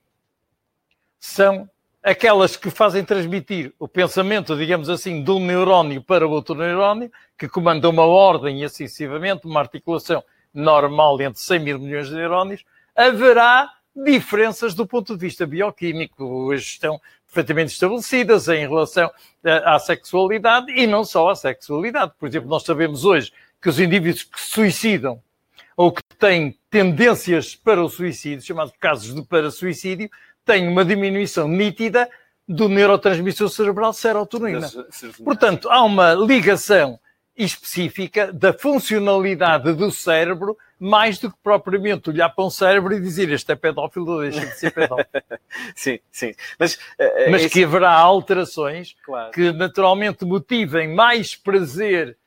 são aquelas que fazem transmitir o pensamento, digamos assim, de um neurónio para outro neurónio, que comanda uma ordem e assim sucessivamente, uma articulação normal entre 100 mil milhões de neurónios, haverá diferenças do ponto de vista bioquímico. Hoje estão perfeitamente estabelecidas em relação à sexualidade e não só à sexualidade. Por exemplo, nós sabemos hoje que os indivíduos que se suicidam ou que têm tendências para o suicídio, chamados casos de para suicídio, têm uma diminuição nítida do neurotransmissor cerebral serotonina. Portanto, há uma ligação específica da funcionalidade do cérebro, mais do que propriamente olhar para um cérebro e dizer este é pedófilo deixa de ser pedófilo. (laughs) sim, sim. Mas, uh, Mas esse... que haverá alterações claro. que naturalmente motivem mais prazer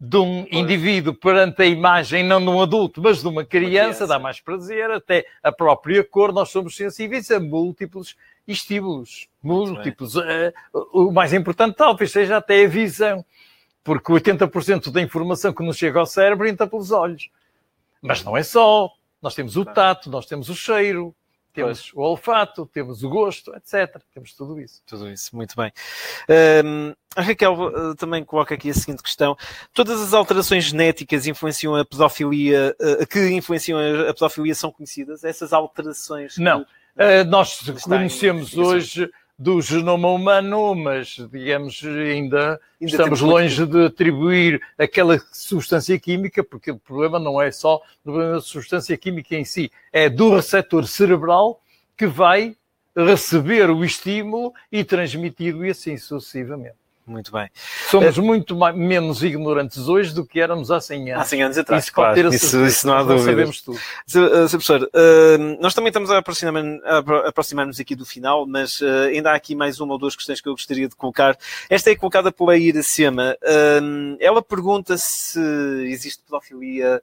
de um indivíduo perante a imagem, não de um adulto, mas de uma criança, uma criança, dá mais prazer, até a própria cor, nós somos sensíveis a múltiplos estímulos, múltiplos. Uh, o mais importante talvez seja até a visão porque 80% da informação que nos chega ao cérebro entra pelos olhos. Mas não é só. Nós temos o tato, nós temos o cheiro, temos pois. o olfato, temos o gosto, etc. Temos tudo isso. Tudo isso, muito bem. Um, a Raquel uh, também coloca aqui a seguinte questão. Todas as alterações genéticas influenciam a pedofilia, uh, que influenciam a pedofilia são conhecidas? Essas alterações? Não. Que, uh, nós conhecemos hoje do genoma humano, mas, digamos, ainda, ainda estamos longe de atribuir aquela substância química, porque o problema não é só da substância química em si, é do receptor cerebral que vai receber o estímulo e transmitido e assim sucessivamente. Muito bem. Somos uh, muito mais, menos ignorantes hoje do que éramos há 100 anos. Há 100 anos atrás, isso, claro. Isso, isso, não há dúvida. sabemos tudo. Sr. Uh, professor, uh, nós também estamos a aproximar-nos aproximar aqui do final, mas eh, ainda há aqui mais uma ou duas questões que eu gostaria de colocar. Esta é colocada pela Iracema. ela pergunta se existe pedofilia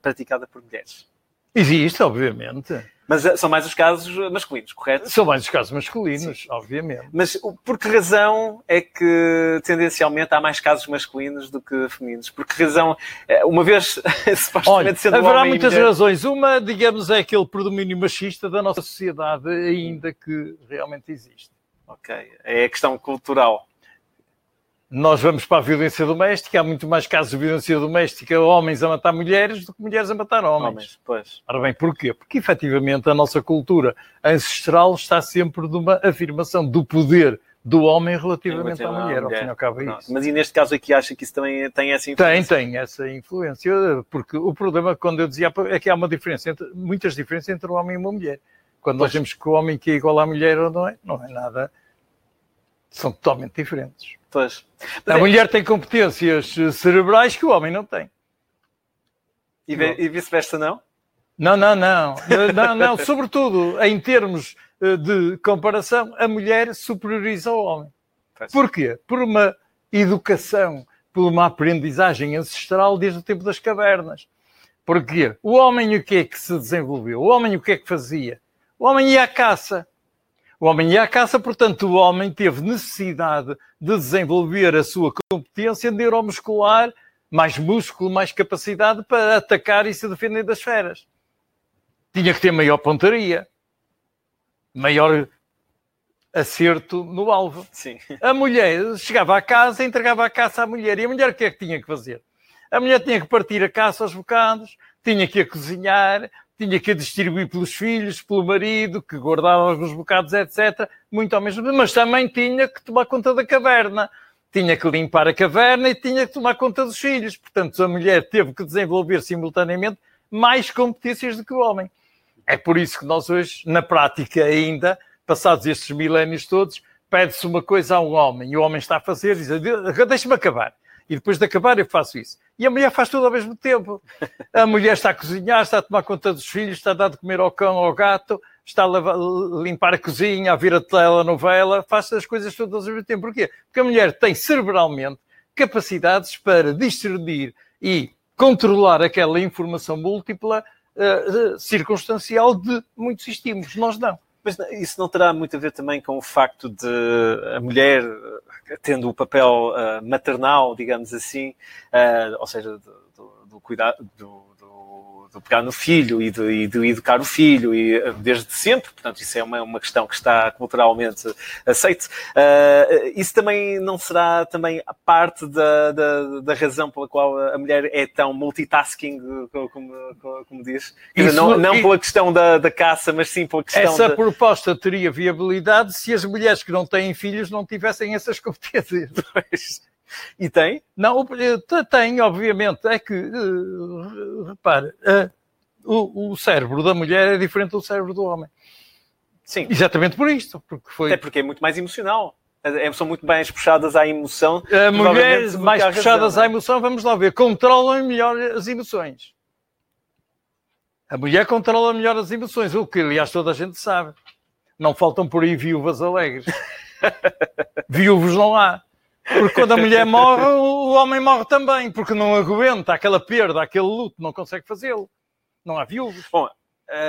praticada por mulheres. Existe, obviamente. Mas uh, são mais os casos masculinos, correto? São mais os casos masculinos, Sim. obviamente. Mas por que razão é que tendencialmente há mais casos masculinos do que femininos? Por que razão, eh, uma vez (laughs) supostamente Olha, sendo haverá homem muitas mulher... razões. Uma, digamos, é aquele predomínio machista da nossa sociedade ainda que realmente existe. Ok, é a questão cultural nós vamos para a violência doméstica, há muito mais casos de violência doméstica, homens a matar mulheres, do que mulheres a matar homens. homens pois. Ora bem, porquê? Porque efetivamente a nossa cultura ancestral está sempre numa afirmação do poder do homem relativamente à mulher, ao fim e ao cabo é isso. Mas e neste caso aqui acha que isso também tem essa influência? Tem, tem essa influência, porque o problema, quando eu dizia, é que há uma diferença, entre, muitas diferenças entre um homem e uma mulher. Quando pois. nós vemos que o homem que é igual à mulher ou não é, não é nada, são totalmente diferentes. Pois. a é... mulher tem competências cerebrais que o homem não tem. E, e vice-versa, não? Não, não, (laughs) não. não, não. Sobretudo, em termos eh, de comparação, a mulher superioriza o homem. Pois. Porquê? Por uma educação, por uma aprendizagem ancestral desde o tempo das cavernas. Porquê? O homem o que é que se desenvolveu? O homem o que é que fazia? O homem ia à caça. O homem ia à caça, portanto, o homem teve necessidade de desenvolver a sua competência neuromuscular, mais músculo, mais capacidade para atacar e se defender das feras. Tinha que ter maior pontaria, maior acerto no alvo. Sim. A mulher chegava à casa, entregava a caça à mulher. E a mulher o que é que tinha que fazer? A mulher tinha que partir a caça aos bocados, tinha que a cozinhar, tinha que distribuir pelos filhos, pelo marido, que guardava alguns bocados, etc. Muito ao mesmo tempo, mas também tinha que tomar conta da caverna. Tinha que limpar a caverna e tinha que tomar conta dos filhos. Portanto, a mulher teve que desenvolver simultaneamente mais competências do que o homem. É por isso que nós hoje, na prática ainda, passados estes milénios todos, pede-se uma coisa a um homem e o homem está a fazer, diz, deixa-me acabar e depois de acabar eu faço isso. E a mulher faz tudo ao mesmo tempo. A mulher está a cozinhar, está a tomar conta dos filhos, está a dar de comer ao cão, ao gato, está a lavar, limpar a cozinha, a vir a telenovela, faz as coisas todas ao mesmo tempo. Porquê? Porque a mulher tem cerebralmente capacidades para discernir e controlar aquela informação múltipla uh, circunstancial de muitos estímulos. Nós não. Mas isso não terá muito a ver também com o facto de a mulher tendo o papel uh, maternal, digamos assim, uh, ou seja, do, do, do cuidado, do, de pegar no filho e de, e de, educar o filho e eh, desde sempre, portanto isso é uma, uma questão que está culturalmente aceite. Uh, isso também não será também a parte da, da, da, razão pela qual a mulher é tão multitasking, como, como, como diz? Isso, não, não pela questão da, da caça, mas sim pela questão Essa da... proposta teria viabilidade se as mulheres que não têm filhos não tivessem essas competências. Pois. E tem? Não, tem, obviamente. É que, uh, repare, uh, o, o, cérebro da mulher é diferente do cérebro do homem. Sim. Exatamente por isto. Porque foi... Até porque é muito mais emocional. É, são muito mais puxadas à emoção. Mulheres mais puxadas à emoção, vamos lá ver, controlam melhor as emoções. A mulher controla melhor as emoções, o que aliás toda a gente sabe. Não faltam por aí viúvas alegres. (laughs) Viúvos não há. Porque quando a mulher morre, o homem morre também, porque não aguenta aquela perda, aquele luto, não consegue fazê-lo. Não há viúvos. Bom,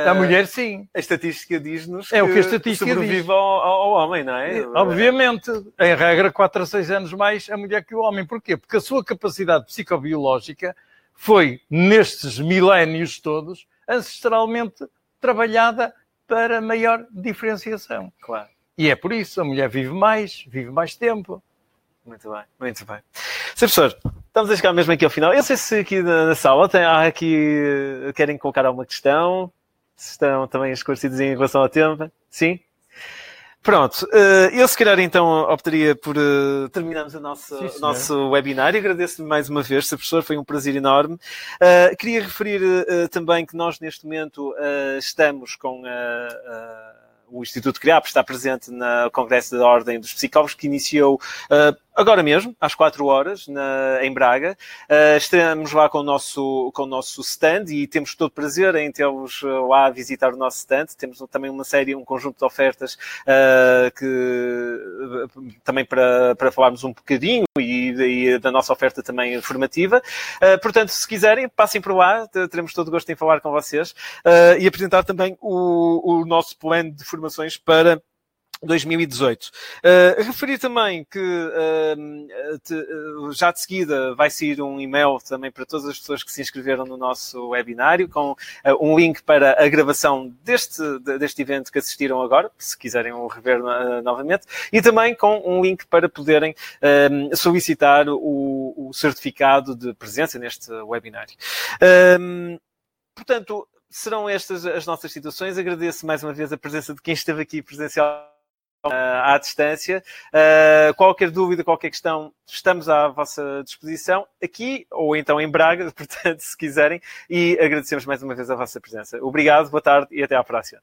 a mulher, sim. A estatística diz-nos é que, o que a estatística sobrevive diz. Ao, ao, homem, não é? Obviamente. Em regra, 4 a 6 anos mais a mulher que o homem. Porquê? Porque a sua capacidade psicobiológica foi, nestes milénios todos, ancestralmente trabalhada para maior diferenciação. Claro. E é por isso, a mulher vive mais, vive mais tempo. Muito bem, muito bem. Sr. Professor, estamos a chegar mesmo aqui ao final. Eu sei se aqui na, na sala tem, há aqui, querem colocar alguma questão, se estão também esclarecidos em relação ao tema. Sim? Pronto, eh, eu se calhar então optaria por uh, terminarmos o nosso, Sim, nosso webinar. Agradeço-lhe mais uma vez, Sr. Professor, foi um prazer enorme. Queria referir também que nós neste momento estamos com a o Instituto CRIAP está presente no Congresso da Ordem dos Psicólogos, que iniciou uh, agora mesmo, às 4 horas, na, em Braga. Uh, estamos lá com o, nosso, com o nosso stand e temos todo prazer em tê-los lá a visitar o nosso stand. Temos também uma série, um conjunto de ofertas uh, que também para, para falarmos um bocadinho e, e da nossa oferta também formativa. Uh, portanto, se quiserem, passem por lá, teremos todo o gosto em falar com vocês e apresentar também o, o nosso plano de formações para 2018. Uh, referir também que uh, te, uh, já de seguida vai sair um e-mail também para todas as pessoas que se inscreveram no nosso webinário, com um link para a gravação deste, deste evento que assistiram agora, se quiserem o rever novamente, e também com um link para poderem solicitar o, o, certificado de presença neste webinário. portanto, serão estas as nossas situações. Agradeço mais uma vez a presença de quem esteve aqui presencial à distância. Uh, qualquer dúvida, qualquer questão, estamos à vossa disposição aqui ou então em Braga, (laughs) portanto, se quiserem. E agradecemos mais uma vez a vossa presença. Obrigado, boa tarde e até à próxima.